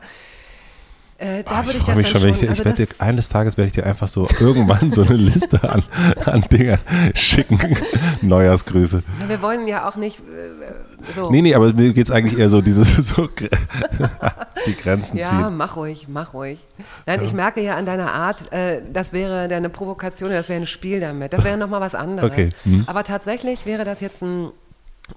[SPEAKER 1] Äh, da oh, würde ich, ich das mich schon, schon ich, also ich dir eines Tages werde ich dir einfach so irgendwann so eine Liste an, an Dinger schicken. Neujahrsgrüße.
[SPEAKER 2] Ja, wir wollen ja auch nicht äh,
[SPEAKER 1] so. Nee, nee, aber mir geht es eigentlich eher so dieses so die Grenzen
[SPEAKER 2] ja,
[SPEAKER 1] ziehen.
[SPEAKER 2] Ja, mach ruhig, mach ruhig. Nein, ja. ich merke ja an deiner Art, äh, das wäre eine Provokation, das wäre ein Spiel damit. Das wäre nochmal was anderes.
[SPEAKER 1] Okay.
[SPEAKER 2] Hm. Aber tatsächlich wäre das jetzt ein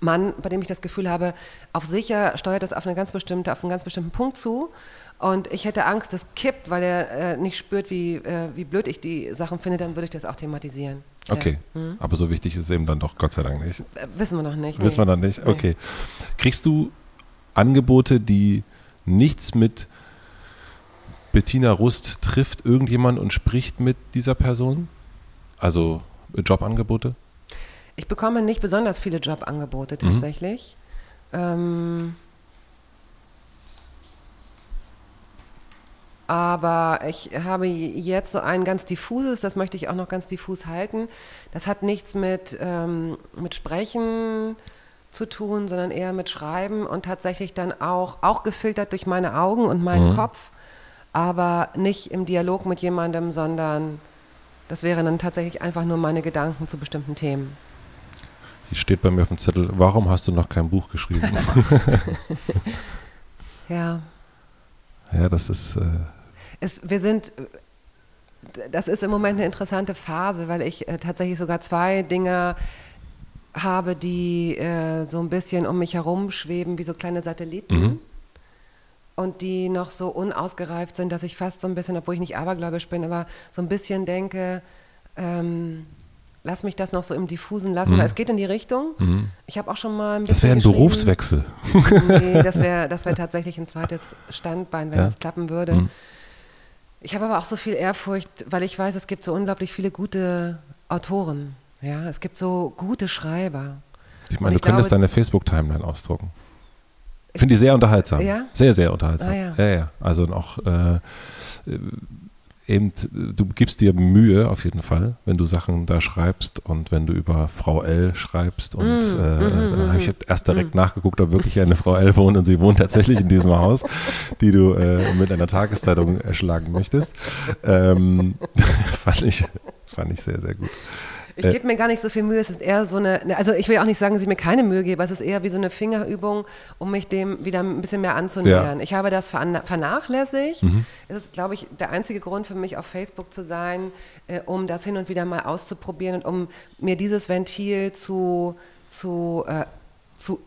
[SPEAKER 2] Mann, bei dem ich das Gefühl habe, auf sicher steuert das auf, eine ganz bestimmte, auf einen ganz bestimmten Punkt zu und ich hätte Angst, das kippt, weil er äh, nicht spürt, wie, äh, wie blöd ich die Sachen finde, dann würde ich das auch thematisieren.
[SPEAKER 1] Okay, ja. mhm. aber so wichtig ist es eben dann doch Gott sei Dank nicht.
[SPEAKER 2] Äh, wissen wir noch nicht.
[SPEAKER 1] Wissen wir noch nicht, okay. Nee. Kriegst du Angebote, die nichts mit Bettina Rust trifft irgendjemand und spricht mit dieser Person? Also Jobangebote?
[SPEAKER 2] Ich bekomme nicht besonders viele Jobangebote mhm. tatsächlich. Mhm. Ähm, Aber ich habe jetzt so ein ganz diffuses, das möchte ich auch noch ganz diffus halten. Das hat nichts mit, ähm, mit Sprechen zu tun, sondern eher mit Schreiben und tatsächlich dann auch, auch gefiltert durch meine Augen und meinen mhm. Kopf, aber nicht im Dialog mit jemandem, sondern das wären dann tatsächlich einfach nur meine Gedanken zu bestimmten Themen.
[SPEAKER 1] Hier steht bei mir auf dem Zettel, warum hast du noch kein Buch geschrieben?
[SPEAKER 2] ja.
[SPEAKER 1] Ja, das ist. Äh
[SPEAKER 2] es, wir sind, das ist im Moment eine interessante Phase, weil ich äh, tatsächlich sogar zwei Dinge habe, die äh, so ein bisschen um mich herum schweben, wie so kleine Satelliten. Mhm. Und die noch so unausgereift sind, dass ich fast so ein bisschen, obwohl ich nicht abergläubisch bin, aber so ein bisschen denke, ähm, lass mich das noch so im Diffusen lassen, mhm. weil es geht in die Richtung. Mhm. Ich habe auch schon mal ein
[SPEAKER 1] bisschen. Das wäre ein Berufswechsel.
[SPEAKER 2] nee, das wäre das wär tatsächlich ein zweites Standbein, wenn ja. das klappen würde. Ich habe aber auch so viel Ehrfurcht, weil ich weiß, es gibt so unglaublich viele gute Autoren. Ja, es gibt so gute Schreiber.
[SPEAKER 1] Ich meine, du könntest glaube, deine Facebook-Timeline ausdrucken. Finde ich sehr unterhaltsam. Ja? Sehr, sehr unterhaltsam. Ah, ja. ja, ja. Also auch äh, eben, du gibst dir Mühe auf jeden Fall, wenn du Sachen da schreibst und wenn du über Frau L schreibst und mm, äh, mm, dann habe ich erst direkt mm. nachgeguckt, ob wirklich eine Frau L wohnt und sie wohnt tatsächlich in diesem Haus, die du äh, mit einer Tageszeitung erschlagen möchtest. Ähm, fand, ich, fand ich sehr, sehr gut.
[SPEAKER 2] Ich äh, gebe mir gar nicht so viel Mühe. Es ist eher so eine, also ich will auch nicht sagen, dass ich mir keine Mühe gebe, es ist eher wie so eine Fingerübung, um mich dem wieder ein bisschen mehr anzunähern. Ja. Ich habe das vernachlässigt. Mhm. Es ist, glaube ich, der einzige Grund für mich, auf Facebook zu sein, äh, um das hin und wieder mal auszuprobieren und um mir dieses Ventil zu, zu, äh, zu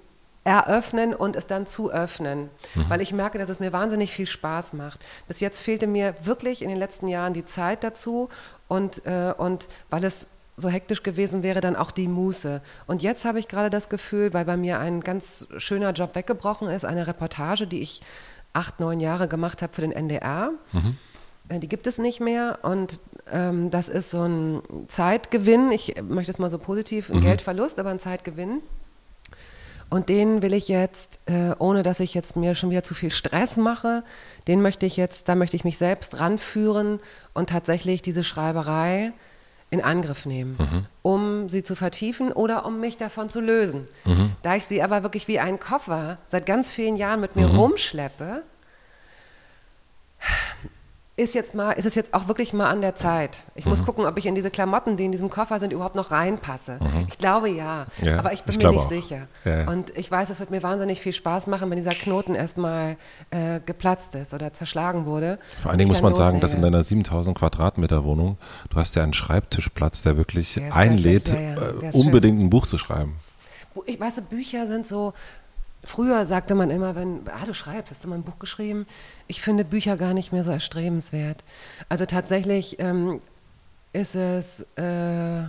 [SPEAKER 2] eröffnen und es dann zu öffnen, mhm. weil ich merke, dass es mir wahnsinnig viel Spaß macht. Bis jetzt fehlte mir wirklich in den letzten Jahren die Zeit dazu und, äh, und weil es so hektisch gewesen wäre, dann auch die Muße. Und jetzt habe ich gerade das Gefühl, weil bei mir ein ganz schöner Job weggebrochen ist, eine Reportage, die ich acht, neun Jahre gemacht habe für den NDR. Mhm. Äh, die gibt es nicht mehr und ähm, das ist so ein Zeitgewinn. Ich möchte es mal so positiv, ein mhm. Geldverlust, aber ein Zeitgewinn. Und den will ich jetzt, äh, ohne dass ich jetzt mir schon wieder zu viel Stress mache, den möchte ich jetzt, da möchte ich mich selbst ranführen und tatsächlich diese Schreiberei in Angriff nehmen, mhm. um sie zu vertiefen oder um mich davon zu lösen. Mhm. Da ich sie aber wirklich wie einen Koffer seit ganz vielen Jahren mit mir mhm. rumschleppe, ist, jetzt mal, ist es jetzt auch wirklich mal an der Zeit. Ich mhm. muss gucken, ob ich in diese Klamotten, die in diesem Koffer sind, überhaupt noch reinpasse. Mhm. Ich glaube ja, ja, aber ich bin ich mir nicht auch. sicher. Ja, ja. Und ich weiß, es wird mir wahnsinnig viel Spaß machen, wenn dieser Knoten erstmal äh, geplatzt ist oder zerschlagen wurde.
[SPEAKER 1] Vor allen Dingen muss man loslege. sagen, dass in deiner 7000 Quadratmeter Wohnung, du hast ja einen Schreibtischplatz, der wirklich der einlädt, äh, unbedingt schön. ein Buch zu schreiben.
[SPEAKER 2] Ich weiß, Bücher sind so, Früher sagte man immer, wenn, ah, du schreibst, hast du mal ein Buch geschrieben? Ich finde Bücher gar nicht mehr so erstrebenswert. Also tatsächlich ähm, ist es, äh,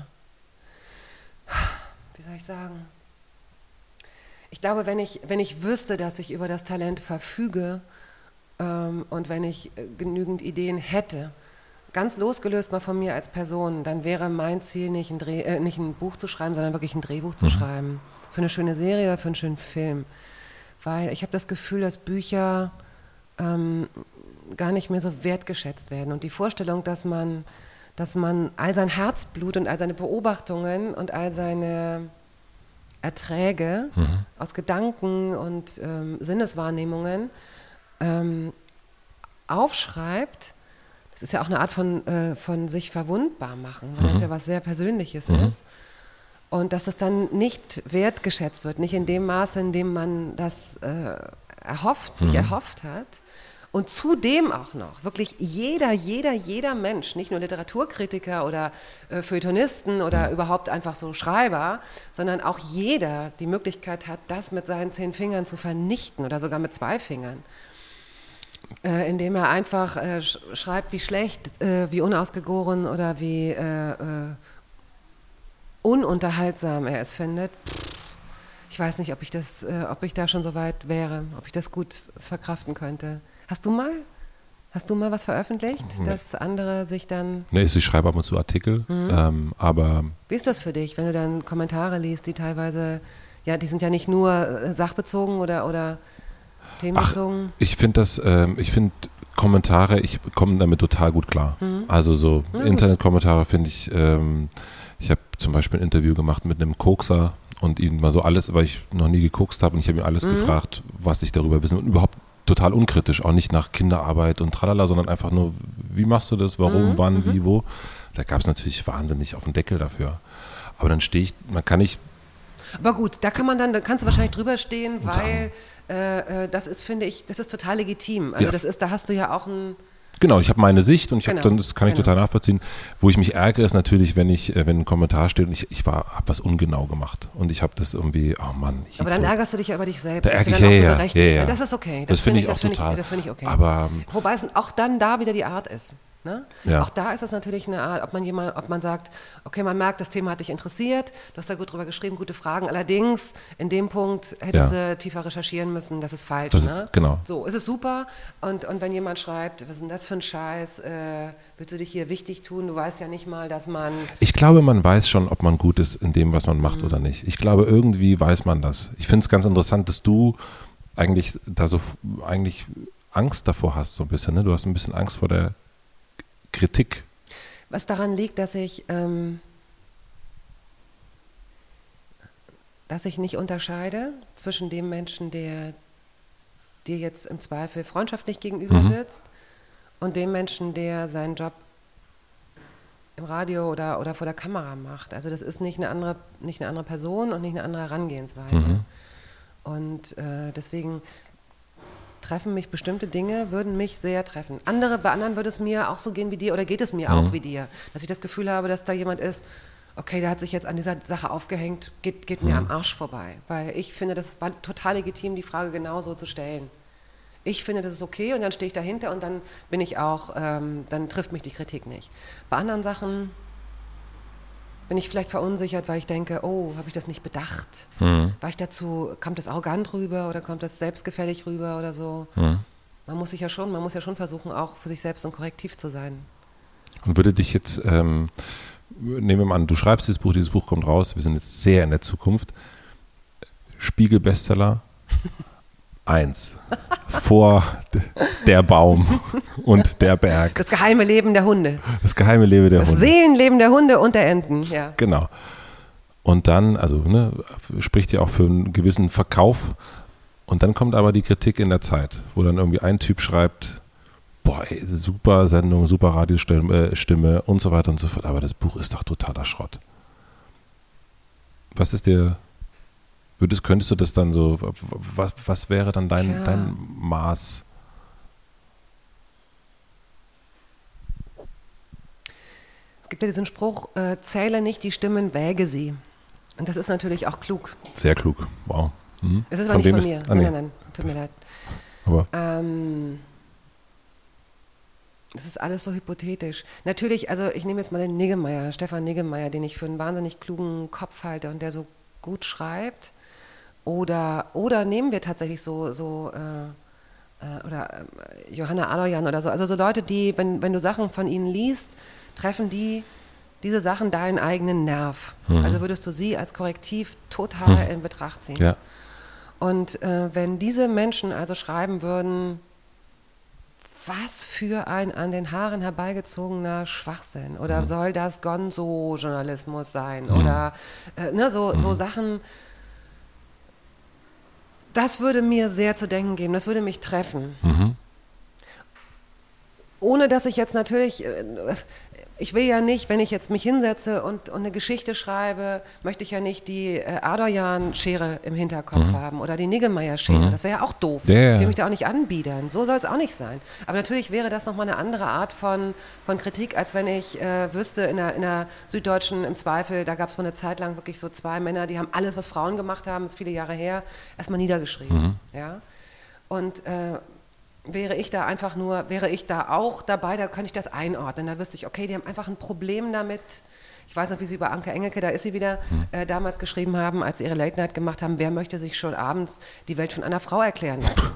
[SPEAKER 2] wie soll ich sagen? Ich glaube, wenn ich, wenn ich wüsste, dass ich über das Talent verfüge ähm, und wenn ich äh, genügend Ideen hätte, ganz losgelöst mal von mir als Person, dann wäre mein Ziel nicht ein, Dreh, äh, nicht ein Buch zu schreiben, sondern wirklich ein Drehbuch zu mhm. schreiben für eine schöne Serie oder für einen schönen Film. Weil ich habe das Gefühl, dass Bücher ähm, gar nicht mehr so wertgeschätzt werden. Und die Vorstellung, dass man, dass man all sein Herzblut und all seine Beobachtungen und all seine Erträge mhm. aus Gedanken und ähm, Sinneswahrnehmungen ähm, aufschreibt, das ist ja auch eine Art von, äh, von sich verwundbar machen, weil mhm. das ja was sehr Persönliches mhm. ist. Und dass es dann nicht wertgeschätzt wird, nicht in dem Maße, in dem man das äh, erhofft, sich mhm. erhofft hat. Und zudem auch noch, wirklich jeder, jeder, jeder Mensch, nicht nur Literaturkritiker oder äh, Feuilletonisten oder mhm. überhaupt einfach so Schreiber, sondern auch jeder die Möglichkeit hat, das mit seinen zehn Fingern zu vernichten oder sogar mit zwei Fingern. Äh, indem er einfach äh, schreibt, wie schlecht, äh, wie unausgegoren oder wie äh, äh, ununterhaltsam er es findet. Ich weiß nicht, ob ich, das, äh, ob ich da schon so weit wäre, ob ich das gut verkraften könnte. Hast du mal? Hast du mal was veröffentlicht, nee. dass andere sich dann.
[SPEAKER 1] Nee, ich schreibe ab und zu Artikel, mhm. ähm, aber.
[SPEAKER 2] Wie ist das für dich, wenn du dann Kommentare liest, die teilweise, ja, die sind ja nicht nur äh, sachbezogen oder, oder themenbezogen?
[SPEAKER 1] Ach, ich finde das, ähm, ich finde Kommentare, ich komme damit total gut klar. Mhm. Also so Internetkommentare finde ich, ähm, ich habe zum Beispiel ein Interview gemacht mit einem Kokser und ihm mal so alles, weil ich noch nie gekokst habe und ich habe ihm alles mhm. gefragt, was ich darüber wissen und überhaupt total unkritisch, auch nicht nach Kinderarbeit und tralala, sondern einfach nur, wie machst du das, warum, mhm. wann, mhm. wie, wo. Da gab es natürlich wahnsinnig auf den Deckel dafür. Aber dann stehe ich, man kann nicht.
[SPEAKER 2] Aber gut, da kann man dann, da kannst du wahrscheinlich drüber stehen, weil äh, äh, das ist, finde ich, das ist total legitim. Also ja. das ist, da hast du ja auch ein
[SPEAKER 1] Genau, ich habe meine Sicht und ich genau. habe dann, das kann ich genau. total nachvollziehen. Wo ich mich ärgere, ist natürlich, wenn ich, äh, wenn ein Kommentar steht und ich, ich war, habe was ungenau gemacht und ich habe das irgendwie, oh Mann.
[SPEAKER 2] Aber dann so, ärgerst du dich ja über dich selbst.
[SPEAKER 1] Da ärgere ich, ja, ja, ja, ja,
[SPEAKER 2] Das ist okay.
[SPEAKER 1] Das, das finde ich, auch total.
[SPEAKER 2] Ich, das finde ich okay.
[SPEAKER 1] Aber,
[SPEAKER 2] Wobei es auch dann da wieder die Art ist. Ne? Ja. Auch da ist es natürlich eine Art, ob man, jemand, ob man sagt, okay, man merkt, das Thema hat dich interessiert, du hast da gut drüber geschrieben, gute Fragen. Allerdings, in dem Punkt hättest ja. du tiefer recherchieren müssen, das ist falsch.
[SPEAKER 1] Das
[SPEAKER 2] ne?
[SPEAKER 1] ist, genau.
[SPEAKER 2] So, ist es super. Und, und wenn jemand schreibt, was ist denn das für ein Scheiß, äh, willst du dich hier wichtig tun? Du weißt ja nicht mal, dass man.
[SPEAKER 1] Ich glaube, man weiß schon, ob man gut ist in dem, was man macht mhm. oder nicht. Ich glaube, irgendwie weiß man das. Ich finde es ganz interessant, dass du eigentlich da so eigentlich Angst davor hast, so ein bisschen. Ne? Du hast ein bisschen Angst vor der Kritik?
[SPEAKER 2] Was daran liegt, dass ich, ähm, dass ich nicht unterscheide zwischen dem Menschen, der dir jetzt im Zweifel freundschaftlich gegenüber mhm. sitzt und dem Menschen, der seinen Job im Radio oder, oder vor der Kamera macht. Also das ist nicht eine andere, nicht eine andere Person und nicht eine andere Herangehensweise. Mhm. Und äh, deswegen treffen mich bestimmte Dinge, würden mich sehr treffen. Andere, bei anderen würde es mir auch so gehen wie dir oder geht es mir mhm. auch wie dir, dass ich das Gefühl habe, dass da jemand ist, okay, der hat sich jetzt an dieser Sache aufgehängt, geht, geht mir mhm. am Arsch vorbei. Weil ich finde, das war total legitim, die Frage genauso zu stellen. Ich finde, das ist okay und dann stehe ich dahinter und dann bin ich auch, ähm, dann trifft mich die Kritik nicht. Bei anderen Sachen bin ich vielleicht verunsichert, weil ich denke, oh, habe ich das nicht bedacht? Mhm. War ich dazu, kommt das arrogant rüber oder kommt das selbstgefällig rüber oder so? Mhm. Man muss sich ja schon, man muss ja schon versuchen, auch für sich selbst ein Korrektiv zu sein.
[SPEAKER 1] Und würde dich jetzt, ähm, nehmen wir mal an, du schreibst dieses Buch, dieses Buch kommt raus, wir sind jetzt sehr in der Zukunft. Spiegel-Bestseller, eins. Vor der Baum und der Berg.
[SPEAKER 2] Das geheime Leben der Hunde.
[SPEAKER 1] Das geheime Leben der
[SPEAKER 2] das
[SPEAKER 1] Hunde.
[SPEAKER 2] Das Seelenleben der Hunde und der Enten, ja.
[SPEAKER 1] Genau. Und dann, also ne, spricht ja auch für einen gewissen Verkauf. Und dann kommt aber die Kritik in der Zeit, wo dann irgendwie ein Typ schreibt, boah, ey, super Sendung, super Radiostimme äh, und so weiter und so fort. Aber das Buch ist doch totaler Schrott. Was ist dir Würdest, könntest du das dann so, was, was wäre dann dein, dein Maß?
[SPEAKER 2] Es gibt ja diesen Spruch, äh, zähle nicht die Stimmen, wäge sie. Und das ist natürlich auch klug.
[SPEAKER 1] Sehr klug, wow.
[SPEAKER 2] Mhm. Es ist aber nicht von mir.
[SPEAKER 1] ah, nee.
[SPEAKER 2] Nein, nein, tut mir leid.
[SPEAKER 1] Aber
[SPEAKER 2] ähm, das ist alles so hypothetisch. Natürlich, also ich nehme jetzt mal den Niggemeier, Stefan Niggemeier, den ich für einen wahnsinnig klugen Kopf halte und der so gut schreibt. Oder, oder nehmen wir tatsächlich so, so äh, äh, oder äh, Johanna Aloyan oder so, also so Leute, die, wenn, wenn du Sachen von ihnen liest, treffen die diese Sachen deinen eigenen Nerv. Mhm. Also würdest du sie als Korrektiv total mhm. in Betracht ziehen. Ja. Und äh, wenn diese Menschen also schreiben würden, was für ein an den Haaren herbeigezogener Schwachsinn oder mhm. soll das Gonzo-Journalismus sein mhm. oder äh, ne, so, so mhm. Sachen, das würde mir sehr zu denken geben, das würde mich treffen. Mhm. Ohne dass ich jetzt natürlich, äh, ich will ja nicht, wenn ich jetzt mich hinsetze und, und eine Geschichte schreibe, möchte ich ja nicht die äh, Adorjan-Schere im Hinterkopf mhm. haben oder die Niggemeier-Schere. Mhm. Das wäre ja auch doof. Yeah. Ich will mich da auch nicht anbiedern. So soll es auch nicht sein. Aber natürlich wäre das nochmal eine andere Art von, von Kritik, als wenn ich äh, wüsste, in der, in der Süddeutschen im Zweifel, da gab es mal eine Zeit lang wirklich so zwei Männer, die haben alles, was Frauen gemacht haben, ist viele Jahre her, erstmal niedergeschrieben. Mhm. Ja? Und äh, wäre ich da einfach nur, wäre ich da auch dabei, da könnte ich das einordnen. Da wüsste ich, okay, die haben einfach ein Problem damit. Ich weiß noch, wie sie über Anke Engelke, da ist sie wieder, hm. äh, damals geschrieben haben, als sie ihre Late Night gemacht haben, wer möchte sich schon abends die Welt von einer Frau erklären lassen.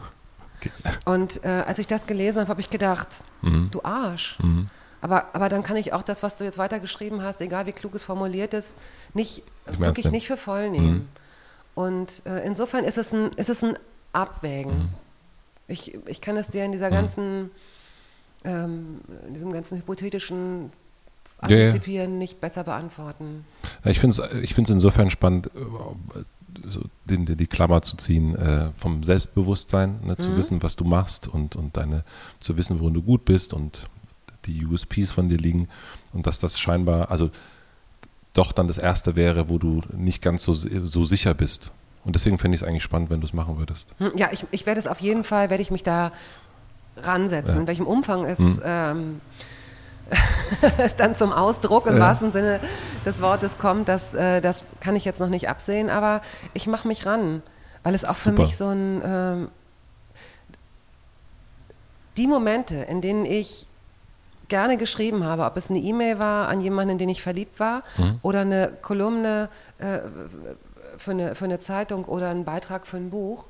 [SPEAKER 2] Okay. Und äh, als ich das gelesen habe, habe ich gedacht, mhm. du Arsch. Mhm. Aber, aber dann kann ich auch das, was du jetzt weitergeschrieben hast, egal wie klug es formuliert ist, nicht, wirklich nicht für voll nehmen. Mhm. Und äh, insofern ist es ein, ist es ein Abwägen. Mhm. Ich, ich kann es dir in dieser mhm. ganzen, ähm, in diesem ganzen hypothetischen Antizipieren ja, ja. nicht besser beantworten.
[SPEAKER 1] Ja, ich finde es ich insofern spannend, äh, so die, die Klammer zu ziehen äh, vom Selbstbewusstsein, ne, mhm. zu wissen, was du machst und, und deine, zu wissen, worin du gut bist und die USPs von dir liegen und dass das scheinbar, also doch dann das Erste wäre, wo du nicht ganz so, so sicher bist. Und deswegen fände ich es eigentlich spannend, wenn du es machen würdest.
[SPEAKER 2] Hm, ja, ich, ich werde es auf jeden Fall, werde ich mich da ransetzen. Ja. In welchem Umfang es, hm. ähm, es dann zum Ausdruck im ja. wahrsten Sinne des Wortes kommt, das, äh, das kann ich jetzt noch nicht absehen, aber ich mache mich ran, weil es auch Super. für mich so ein... Ähm, die Momente, in denen ich gerne geschrieben habe, ob es eine E-Mail war an jemanden, in den ich verliebt war, mhm. oder eine Kolumne äh, für eine, für eine Zeitung oder einen Beitrag für ein Buch,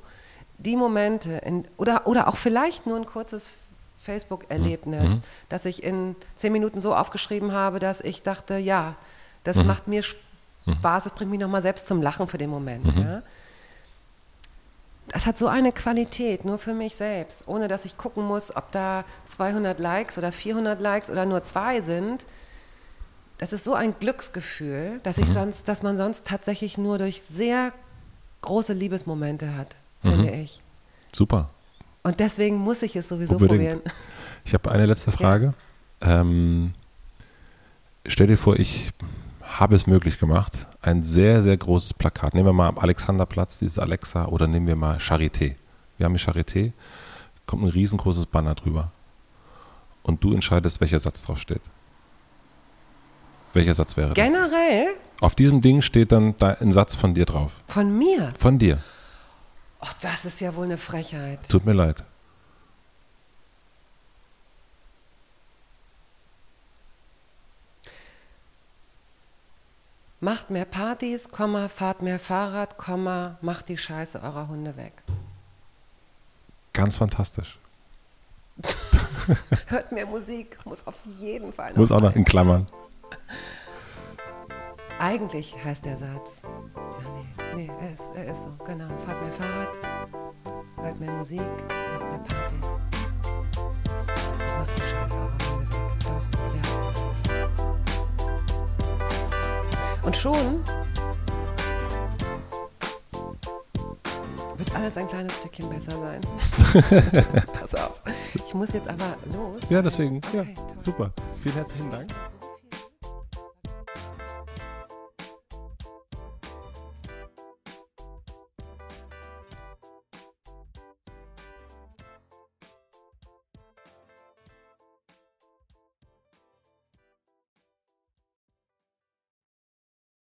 [SPEAKER 2] die Momente, in, oder, oder auch vielleicht nur ein kurzes Facebook-Erlebnis, mhm. dass ich in zehn Minuten so aufgeschrieben habe, dass ich dachte, ja, das mhm. macht mir Spaß, es bringt mich nochmal selbst zum Lachen für den Moment. Mhm. Ja. Das hat so eine Qualität, nur für mich selbst, ohne dass ich gucken muss, ob da 200 Likes oder 400 Likes oder nur zwei sind das ist so ein Glücksgefühl, dass ich mhm. sonst, dass man sonst tatsächlich nur durch sehr große Liebesmomente hat, finde mhm. ich.
[SPEAKER 1] Super.
[SPEAKER 2] Und deswegen muss ich es sowieso Unbedingt. probieren.
[SPEAKER 1] Ich habe eine letzte Frage. Ja. Ähm, stell dir vor, ich habe es möglich gemacht, ein sehr, sehr großes Plakat. Nehmen wir mal am Alexanderplatz, dieses Alexa, oder nehmen wir mal Charité. Wir haben hier Charité, kommt ein riesengroßes Banner drüber. Und du entscheidest, welcher Satz drauf steht. Welcher Satz wäre das?
[SPEAKER 2] Generell?
[SPEAKER 1] Auf diesem Ding steht dann da ein Satz von dir drauf.
[SPEAKER 2] Von mir?
[SPEAKER 1] Von dir.
[SPEAKER 2] Ach, das ist ja wohl eine Frechheit.
[SPEAKER 1] Tut mir leid.
[SPEAKER 2] Macht mehr Partys, Komma, fahrt mehr Fahrrad, Komma, macht die Scheiße eurer Hunde weg.
[SPEAKER 1] Ganz fantastisch.
[SPEAKER 2] Hört mehr Musik, muss auf jeden Fall
[SPEAKER 1] noch. Muss auch noch in Klammern.
[SPEAKER 2] Eigentlich heißt der Satz. Ja, nee, nee, er ist, er ist so, genau. Fahrt mehr Fahrrad, hört mehr Musik, macht mehr Partys. Macht die Scheiße aber Hunde weg. Doch, ja. Und schon wird alles ein kleines Stückchen besser sein. Pass auf. Ich muss jetzt aber los.
[SPEAKER 1] Ja, deswegen. Okay, ja, super. Vielen herzlichen Dank.